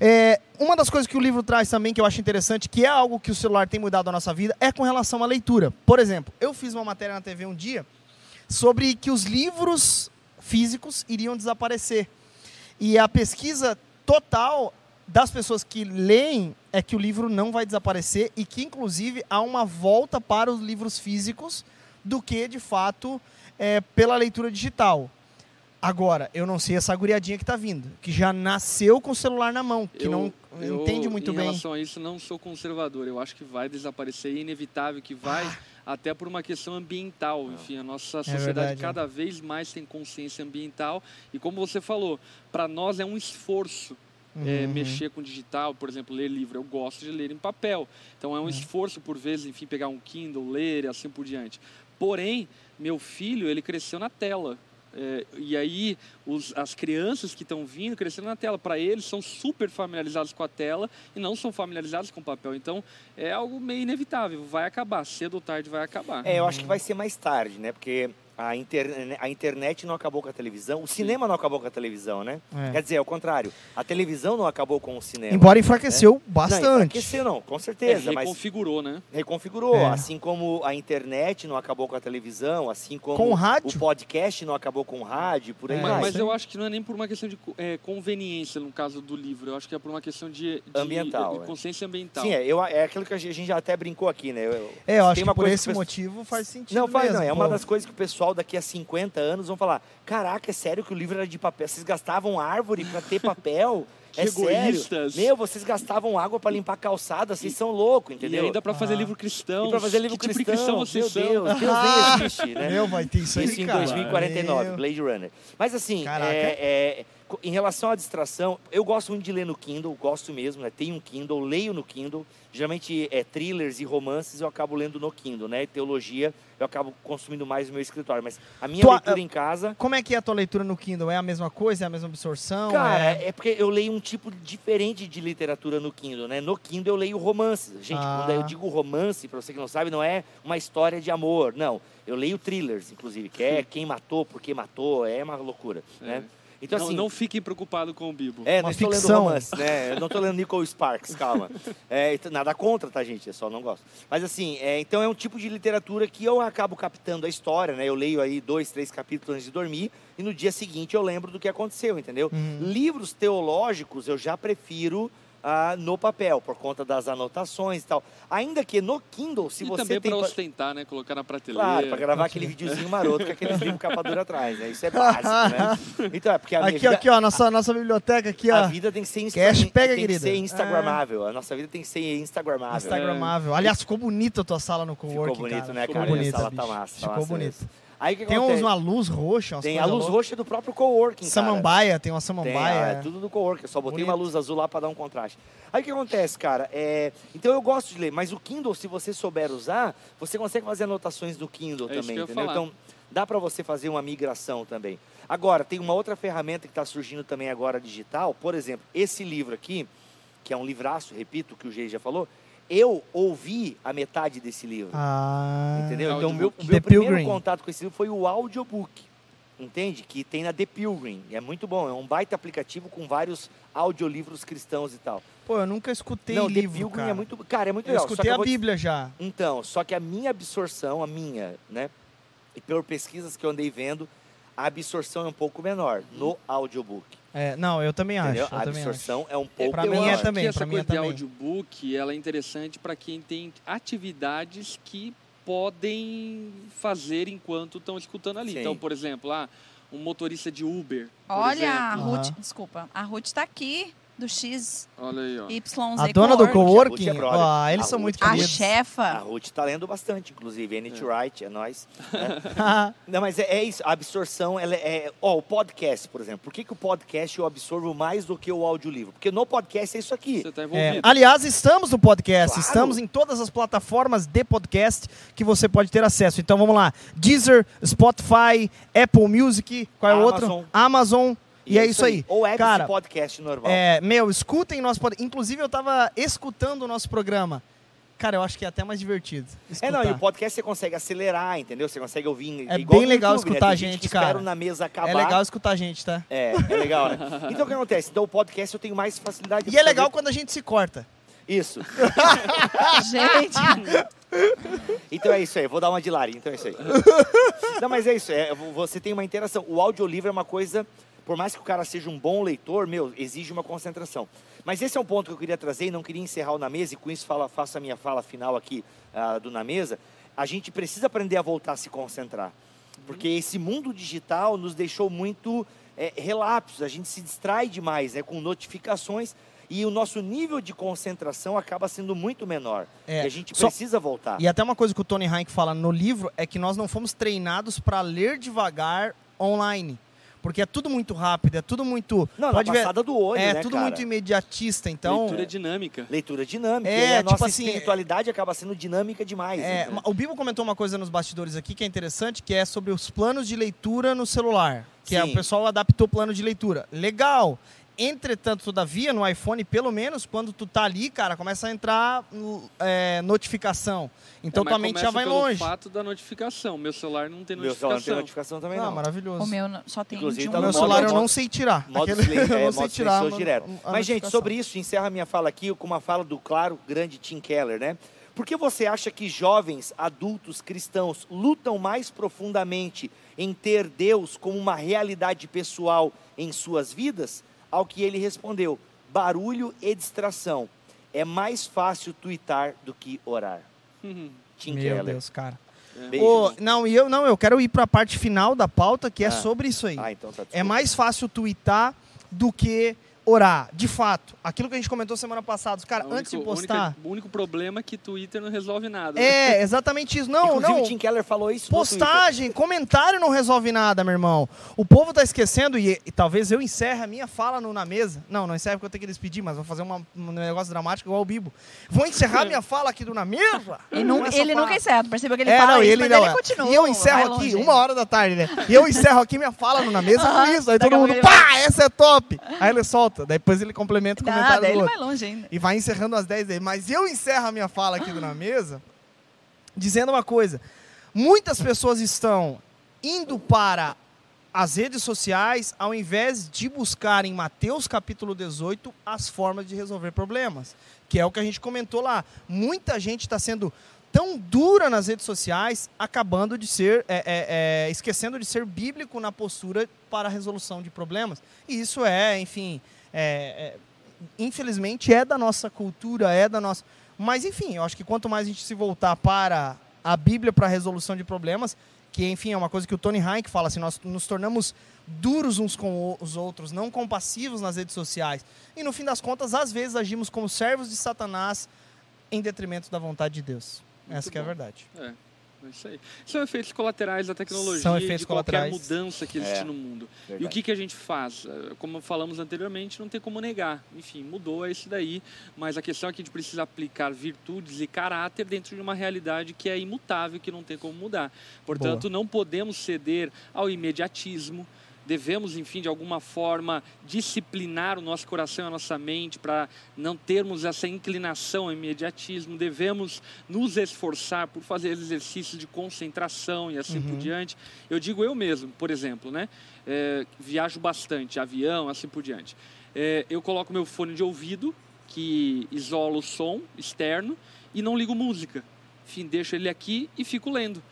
É, uma das coisas que o livro traz também que eu acho interessante, que é algo que o celular tem mudado a nossa vida, é com relação à leitura. Por exemplo, eu fiz uma matéria na TV um dia sobre que os livros físicos iriam desaparecer. E a pesquisa total das pessoas que leem é que o livro não vai desaparecer e que, inclusive, há uma volta para os livros físicos do que, de fato, é, pela leitura digital. Agora, eu não sei essa guriadinha que está vindo, que já nasceu com o celular na mão, que Eu- não eu, entende muito em bem. relação a isso, não sou conservador. Eu acho que vai desaparecer, é inevitável que vai, até por uma questão ambiental. Enfim, a nossa sociedade Ah. É verdade, cada vez mais tem consciência ambiental. E como você falou, para nós é um esforço. É, Uhum. mexer com digital, por exemplo, ler livro. Eu gosto de ler em papel. Então é um esforço, por vezes, enfim, pegar um Kindle, ler e assim por diante. Porém, meu filho, ele cresceu na tela. É, e aí, os- as crianças que estão vindo crescendo na tela, para eles são super familiarizados com a tela e não são familiarizados com o papel. Então, é algo meio inevitável, vai acabar, cedo ou tarde vai acabar. É, eu acho que vai ser mais tarde, né? Porque a, interne- a internet não acabou com a televisão, o cinema não acabou com a televisão, né? É. Quer dizer, ao contrário, a televisão não acabou com o cinema. Embora enfraqueceu Não, bastante. enfraqueceu não, com É, certeza, mas reconfigurou, né? reconfigurou. É. Assim como a internet não acabou com a televisão, assim como Com o rádio. o podcast não acabou com o rádio, por aí É, vai. Mas, mas eu acho que não é nem por uma questão de é, conveniência no caso do livro, eu acho que é por uma questão de, de- Ambiental, de é. consciência ambiental. Sim, é, eu, é aquilo que a gente já até brincou aqui, né? Eu- É, eu acho que uma por esse que pessoal- motivo faz sentido Não, faz, mesmo, não. É uma pô. das coisas que o pessoal daqui a 50 anos vão falar: caraca, é sério que o livro era de papel? Vocês gastavam árvore para ter papel? Que [laughs] é egoístas. sério? Meu, vocês gastavam água para limpar a calçada, vocês são loucos, E entendeu? ainda para fazer Ah. livro cristão. E pra fazer livro que tipo cristão, de cristão vocês meu são? Deus, Deus nem existe, né? Meu, vai ter isso aí, Isso em cara. 2049, Meu. Blade Runner. Mas assim, Caraca. é, é, em relação à distração, eu gosto muito de ler no Kindle, gosto mesmo, né? Tenho um Kindle, leio no Kindle. Geralmente é thrillers e romances eu acabo lendo no Kindle, né? Teologia eu acabo consumindo mais no meu escritório. Mas a minha Tu a- leitura em casa. Como é que é a tua leitura no Kindle? É a mesma coisa? É a mesma absorção? Cara, é... é porque eu leio um tipo diferente de literatura no Kindle, né? No Kindle eu leio romances. Gente, Ah. quando eu digo romance, pra você que não sabe, não é uma história de amor, não. Eu leio thrillers, inclusive, que é quem matou, por que matou, é uma loucura, né? Então, não, assim, não fiquem preocupados com o Bibo. É, Uma não estou ficção. lendo romance, né? Eu não estou lendo Nicole Sparks, calma. É, então, nada contra, tá, gente? Eu só não gosto. Mas assim, é, então é um tipo de literatura que eu acabo captando a história, né? Eu leio aí dois, três capítulos antes de dormir e no dia seguinte eu lembro do que aconteceu, entendeu? Uhum. Livros teológicos eu já prefiro ah, no papel, por conta das anotações e tal. Ainda que no Kindle, se e você também tem... para pa- ostentar, né? Colocar na prateleira. Claro, para gravar aquele [laughs] videozinho maroto com aquele livro capa dura atrás, né? Isso é [laughs] básico, né? Então, é porque a minha Aqui, vida... aqui, ó, nossa, nossa biblioteca aqui, A ó. vida tem que ser, insta Cash pega, tem que ser instagramável. A nossa vida tem que ser instagramável. Instagramável. Aliás, ficou bonita a tua sala no coworking, Ficou bonito, cara. né, Ficou cara? bonita, a sala bicho. tá massa. tá Ficou massa bonito. mesmo. Aí que Tem acontece? uma luz roxa, Tem a luz louca. roxa do próprio coworking, cara. Samambaia, tem uma Tem, samambaia. é, tudo do coworking. Eu só botei Bonito. uma luz azul lá para dar um contraste. Aí o que acontece, cara? É, Então eu gosto de ler, mas o Kindle, se você souber usar, você consegue fazer anotações do Kindle É isso também, que eu ia entendeu? falar. Então dá para você fazer uma migração também. Agora, tem uma outra ferramenta que está surgindo também agora digital. Por exemplo, esse livro aqui, que é um livraço, repito o que o Gei já falou, eu ouvi a metade desse livro. Ah. Entendeu? É Então, o meu, o meu primeiro Pilgrim. contato com esse livro foi o audiobook. Entende? Que tem na The Pilgrim. É muito bom. É um baita aplicativo com vários audiolivros cristãos e tal. Pô, eu nunca escutei Não, livro, The Pilgrim cara. é muito. Cara, é muito Eu legal. Só escutei eu a vou Bíblia já. Então, só que a minha absorção, a minha, né? E por pesquisas que eu andei vendo, a absorção é um pouco menor no audiobook. É, não, eu também acho. Eu A também acho. absorção é um pouco pra mim menor. é acho também, essa pra mim é de também. audiobook, ela é interessante para quem tem atividades que podem fazer enquanto estão escutando ali. Sim. Então, por exemplo, ah, um motorista de Uber, por Olha, a. Ruth, Aham. desculpa, a Ruth tá aqui, do XYZ Olha aí, ó. A dona do Ruth coworking, é brother. ó, eles A são Ruth muito é A queridos. A chefa. Ruth tá lendo bastante, inclusive. N.T. Wright, é nóis. né? [laughs] Não, mas é, é isso. A absorção, ela é. Ó, o podcast, por exemplo. Por que, que o podcast eu absorvo mais do que o audiolivro? Porque no podcast é isso aqui. Você está é. envolvido. Aliás, estamos no podcast, Claro. estamos em todas as plataformas de podcast que você pode ter acesso. Então vamos lá: Deezer, Spotify, Apple Music, qual é o Amazon. outro? Amazon. E, é isso aí. Ou apps Cara, podcast normal. É, meu, escutem nosso podcast. Inclusive, eu tava escutando o nosso programa. Cara, eu acho que é até mais divertido. É, não, e o escutar. podcast você consegue acelerar, entendeu? Você consegue ouvir. É igual bem legal YouTube, escutar né? a gente, que cara. na mesa acabar. É legal escutar a gente, tá? É, é legal, né? Então o que acontece? Então o podcast eu tenho mais facilidade de E é legal quando a gente se corta. Isso. Gente, [laughs] [laughs] Então é isso aí, vou dar uma de Lari, então é isso aí. Não, mas é isso, é, você tem uma interação. O audiolivro é uma coisa, por mais que o cara seja um bom leitor, meu, exige uma concentração. Mas esse é um ponto que eu queria trazer e não queria encerrar o Na Mesa, e com isso fala, faço a minha fala final aqui ah, do Na Mesa. A gente precisa aprender a voltar a se concentrar. Porque esse mundo digital nos deixou muito é, relapsos, a gente se distrai demais né, com notificações e o nosso nível de concentração acaba sendo muito menor. É, e a gente só- precisa voltar. E até uma coisa que o Tony Hank fala no livro é que nós não fomos treinados para ler devagar online. Porque é tudo muito rápido, é tudo muito. Não, pode na ver, passada do olho, é né, tudo cara? muito imediatista. Então, Leitura dinâmica. Leitura dinâmica. É, e a tipo nossa assim, espiritualidade acaba sendo dinâmica demais. É, entendeu? o Bibo comentou uma coisa nos bastidores aqui que é interessante, que é sobre os planos de leitura no celular. Que é, o pessoal adaptou o plano de leitura. Legal. Entretanto, todavia, no iPhone, pelo menos, quando tu tá ali, cara, começa a entrar é, notificação. Então É, mas tua mente já vai pelo longe. fato da notificação. Meu celular não tem Meu celular não tem notificação. notificação também, Não, não. maravilhoso. o meu não- só tem Inclusive, de um tá meu modo- celular eu modo- não sei tirar. Modo, Aquele- [laughs] eu é, não sei modo tirar. a Mas, gente, notificação. sobre isso, encerra a minha fala aqui com uma fala do claro, grande Tim Keller, né? Por que você acha que jovens, adultos, cristãos lutam mais profundamente em ter Deus como uma realidade pessoal em suas vidas? Ao que ele respondeu: barulho e distração. É mais fácil twittar do que orar. [laughs] Tim Meu Keller. Deus, cara. Beijo. Ô, não, e eu não, eu quero ir para a parte final da pauta, que é Ah. sobre isso aí. Ah, então tá. É mais fácil twittar do que orar. De fato, aquilo que a gente comentou semana passada, os cara, O antes de único- postar. única- O único problema é que Twitter não resolve nada. né? É, exatamente isso. Não, Inclusive, não. o Tim Keller falou isso. Postagem, comentário não resolve nada, meu irmão. O povo tá esquecendo, e, e talvez eu encerre a minha fala no, na mesa. Não, não encerre porque eu tenho que despedir, mas vou fazer uma- um negócio dramático igual o Bibo. Vou encerrar [laughs] minha fala aqui do na mesa. Ele, não, ele nunca encerra, percebeu que ele é, fala não, isso, ele mas não. ele é. continua. E eu encerro aqui, longe. uma hora da tarde, né? E eu encerro aqui minha fala no na mesa com isso. Aí todo mundo, pá, essa é top. Aí ele solta. Depois ele complementa o comentário daí do ele outro. vai longe ainda. E vai encerrando às 10 aí. Mas eu encerro a minha fala aqui na mesa dizendo uma coisa. Muitas pessoas estão indo para as redes sociais, ao invés de buscar em Mateus capítulo 18 as formas de resolver problemas, que é o que a gente comentou lá. Muita gente está sendo tão dura nas redes sociais, acabando de ser, é, é, é, esquecendo de ser bíblico na postura para a resolução de problemas. E isso é, enfim, é, é, infelizmente é da nossa cultura, é da nossa. Mas enfim, eu acho que quanto mais a gente se voltar para a Bíblia para a resolução de problemas, que enfim é uma coisa que o Tony Heinck fala assim, nós nos tornamos duros uns com os outros, não compassivos nas redes sociais. E no fim das contas, às vezes agimos como servos de Satanás em detrimento da vontade de Deus. Muito Essa que é a verdade. É isso aí. São efeitos colaterais da tecnologia São e efeitos de qualquer colaterais. mudança que existe É, no mundo. E verdade. o que, que a gente faz? Eh, Como falamos anteriormente, não tem como negar. Enfim, mudou, é isso daí. Mas a questão é que a gente precisa aplicar virtudes e caráter dentro de uma realidade que é imutável, que não tem como mudar. Portanto, não podemos ceder ao imediatismo. Devemos, enfim, de alguma forma, disciplinar o nosso coração e a nossa mente para não termos essa inclinação ao imediatismo. Devemos nos esforçar por fazer exercícios de concentração e assim por diante. Eu digo eu mesmo, por exemplo, né? É, viajo bastante, avião, assim por diante. É, eu coloco meu fone de ouvido, que isola o som externo, e não ligo música. Enfim, deixo ele aqui e fico lendo.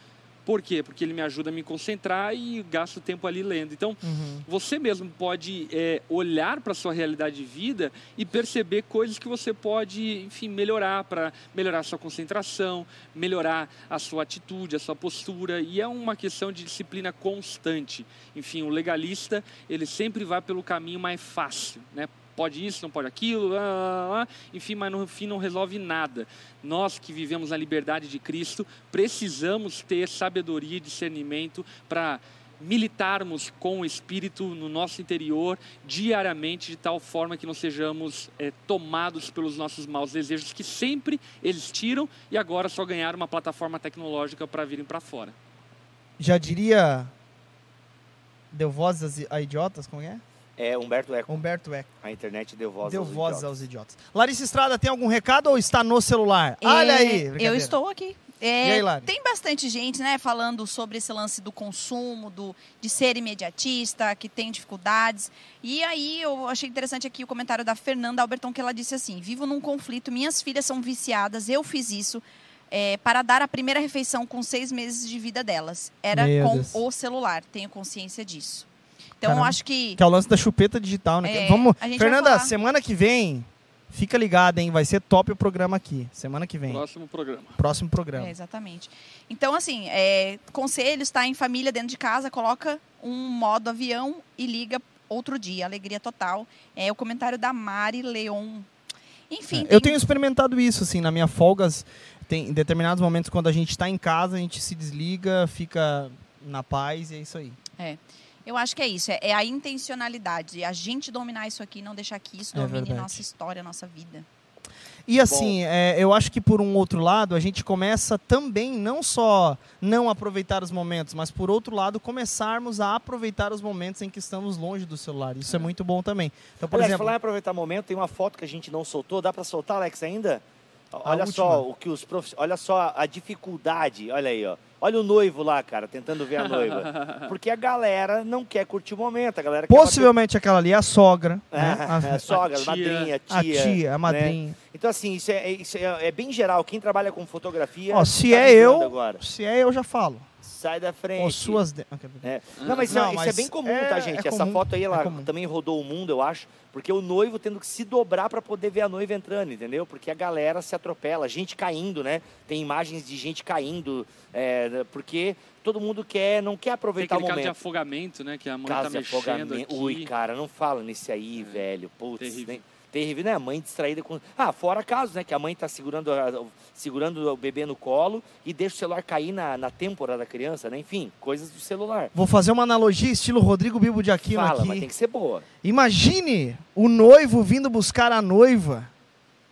Por quê? Porque ele me ajuda a me concentrar e gasto tempo ali lendo. Então, você mesmo pode é, olhar para a sua realidade de vida e perceber coisas que você pode, enfim, melhorar para melhorar a sua concentração, melhorar a sua atitude, a sua postura. E é uma questão de disciplina constante. Enfim, o legalista, ele sempre vai pelo caminho mais fácil, né? Pode isso, não pode aquilo, enfim, mas no fim não resolve nada. Nós que vivemos na liberdade de Cristo precisamos ter sabedoria e discernimento para militarmos com o Espírito no nosso interior diariamente, de tal forma que não sejamos eh, tomados pelos nossos maus desejos, que sempre existiram e agora só ganharam uma plataforma tecnológica para virem para fora. Já diria. Deu voz a idiotas? Como é? É, Humberto Eco. Humberto Eco. A internet deu voz Deu aos voz idiotas. aos idiotas. Larissa Estrada, tem algum recado ou está no celular? Olha É, aí. Eu estou aqui. É, E aí, tem bastante gente, né, falando sobre esse lance do consumo, do, de ser imediatista, que tem dificuldades. E aí eu achei interessante aqui o comentário da Fernanda Alberton, que ela disse assim: Vivo num conflito, minhas filhas são viciadas, eu fiz isso é, para dar a primeira refeição com seis meses de vida delas. Era Meu com Deus. o celular, tenho consciência disso. Então eu Caramba. acho que. Que é o lance da chupeta digital, né? É, Vamos. Fernanda, semana que vem, fica ligada, hein? Vai ser top o programa aqui. Semana que vem. Próximo programa. Próximo programa. É, exatamente. Então, assim, é, conselhos, tá em família dentro de casa, coloca um modo avião e liga outro dia. Alegria total. É o comentário da Mari Leon. Enfim, É, tem- Eu tenho experimentado isso, assim, na minha folgas. Tem em determinados momentos, quando a gente está em casa, a gente se desliga, fica na paz e é isso aí. Eu acho que é isso. É, é a intencionalidade. A gente dominar isso aqui, não deixar que isso É domine verdade. nossa história, nossa vida. E assim, é, eu acho que por um outro lado, a gente começa também não só não aproveitar os momentos, mas por outro lado, começarmos a aproveitar os momentos em que estamos longe do celular. Isso é, muito bom também. Então, por Aliás, exemplo, falar em aproveitar o momento, tem uma foto que a gente não soltou. Dá pra soltar, Alex, ainda? Olha última. só o que os prof... olha só a dificuldade, olha aí, ó. Olha o noivo lá, cara, tentando ver a noiva. [laughs] Porque a galera não quer curtir o momento, a galera quer possivelmente aquela ali é a sogra, né? bater... [laughs] a, É, sogra, a tia. madrinha, tia. a tia, a né? madrinha. Então, assim, isso, é, isso é, é bem geral. Quem trabalha com fotografia. Ó, se tá é eu, Agora. se é eu já falo. Sai da frente. Ou suas. De... Ok, É. Não, mas, isso, Não, é- isso é mas bem comum, é- tá, é gente? Essa comum, foto aí, é ela também rodou o mundo, eu acho. Porque o noivo tendo que se dobrar para poder ver a noiva entrando, entendeu? Porque a galera se atropela, gente caindo, né? Tem imagens de gente caindo, é, porque todo mundo quer, não quer Tem aproveitar o aquele caso de momento. afogamento, né? Que a mãe Caso tá de mexendo afogamento. aqui. Ui, cara, não fala nesse aí, velho. Putz, terrível. nem- terrível, né? A mãe distraída com. Ah, fora casos, né? Que a mãe tá segurando, a- segurando o bebê no colo e deixa o celular cair na, na têmpora da criança, né? Enfim, coisas do celular. Vou fazer uma analogia estilo Rodrigo Bibo de Aquino Fala, aqui. mas tem que ser boa. Imagine o noivo vindo buscar a noiva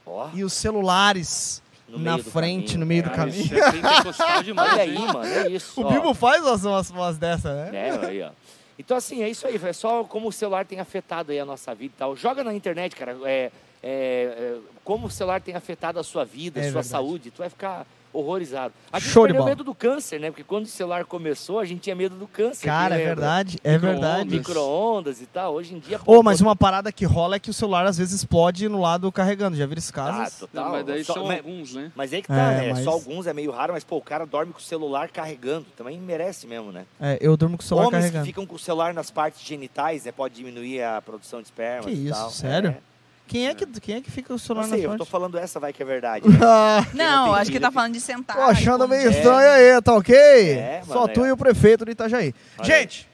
Ó, e os celulares na frente, caminho. no meio do caminho. isso é demais, [laughs] Olha aí, mano, é isso. O ó. Bibo faz umas, umas, umas dessas, né? É, aí, ó. Então, assim, é isso aí. É só como o celular tem afetado aí a nossa vida e tal. Joga na internet, cara. É, é, é, como o celular tem afetado a sua vida, a É sua verdade. saúde. Tu vai ficar horrorizado. A gente Show de perdeu medo do câncer, né? Porque quando o celular começou, a gente tinha medo do câncer. Cara, é lembra? verdade, é verdade. Micro-ondas e tal. Hoje em dia... Ô, mas uma parada que rola é que o celular às vezes explode no lado carregando. Já viram esses Ah, casos? total. Não, mas daí Só- são mas- alguns, né? Mas aí que tá, É, né? mas- Só alguns é meio raro, mas pô, o cara dorme com o celular carregando. Também merece mesmo, né? É, eu durmo com o celular Homens carregando. que ficam com o celular nas partes genitais, né? Pode diminuir a produção de esperma Que e isso, tal. sério? É. Quem, é que, quem é que fica com o celular Não sei, na eu tô falando essa, vai que é verdade. né? [laughs] Ah, Não, acho que filho, tá falando de sentar. Tô achando meio escondido. estranho aí, tá ok? É, Só tu é. e o prefeito de Itajaí. Olha Gente,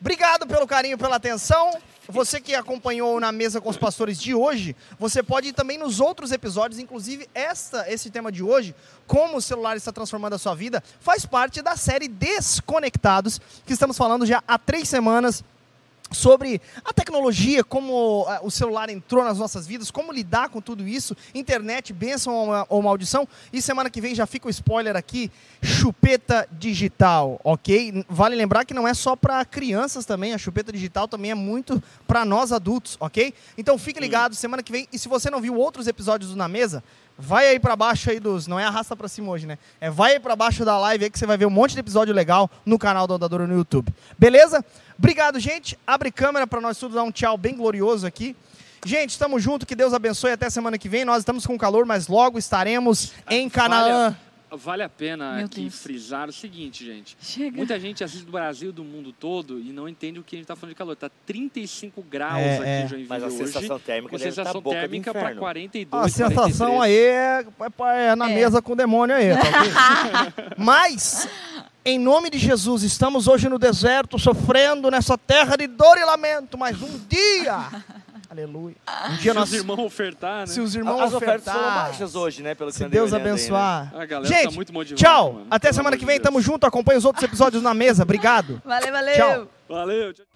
obrigado pelo carinho, pela atenção. Você que acompanhou na mesa com os pastores de hoje, você pode ir também nos outros episódios, inclusive esta, esse tema de hoje, como o celular está transformando a sua vida, faz parte da série Desconectados, que estamos falando já há três semanas sobre a tecnologia, como ah, o celular entrou nas nossas vidas, como lidar com tudo isso, internet, bênção ou, ma- ou maldição. E semana que vem já fica o spoiler aqui, chupeta digital, ok? Vale lembrar que não é só para crianças também, a chupeta digital também é muito para nós adultos, ok? Então fique ligado, semana que vem. E se você não viu outros episódios do Na Mesa, vai aí para baixo aí dos, não é arrasta para cima hoje, né? É vai aí para baixo da live aí que você vai ver um monte de episódio legal no canal do Odadora no YouTube. Beleza? Obrigado, gente. Abre câmera para nós tudo dar um tchau bem glorioso aqui. Gente, estamos junto, que Deus abençoe até semana que vem. Nós estamos com calor, mas logo estaremos em Canaã. Vale a pena Meu aqui Deus. frisar o seguinte, gente. Chega. Muita gente assiste do Brasil, do mundo todo, e não entende o que a gente está falando de calor. Tá 35 graus É, aqui é. em Joinville Mas a hoje. sensação térmica deve estar sensação boca do térmica para inferno. 42, A sensação 43. aí é, é- é na É. mesa com o demônio aí, tá? [laughs] Mas, em nome de Jesus, estamos hoje no deserto, sofrendo nessa terra de dor e lamento, mas um dia, [laughs] aleluia, um dia Se nós, os irmãos ofertar, né? se os irmãos As ofertas foram baixas hoje, né? Pelo que se Deus olhando aí, né? abençoar. A galera Gente, tá muito motivada. tchau, mano. até Pelo semana que vem, Deus. tamo junto, acompanha os outros episódios na mesa, obrigado. Valeu, valeu. Tchau. Valeu. tchau.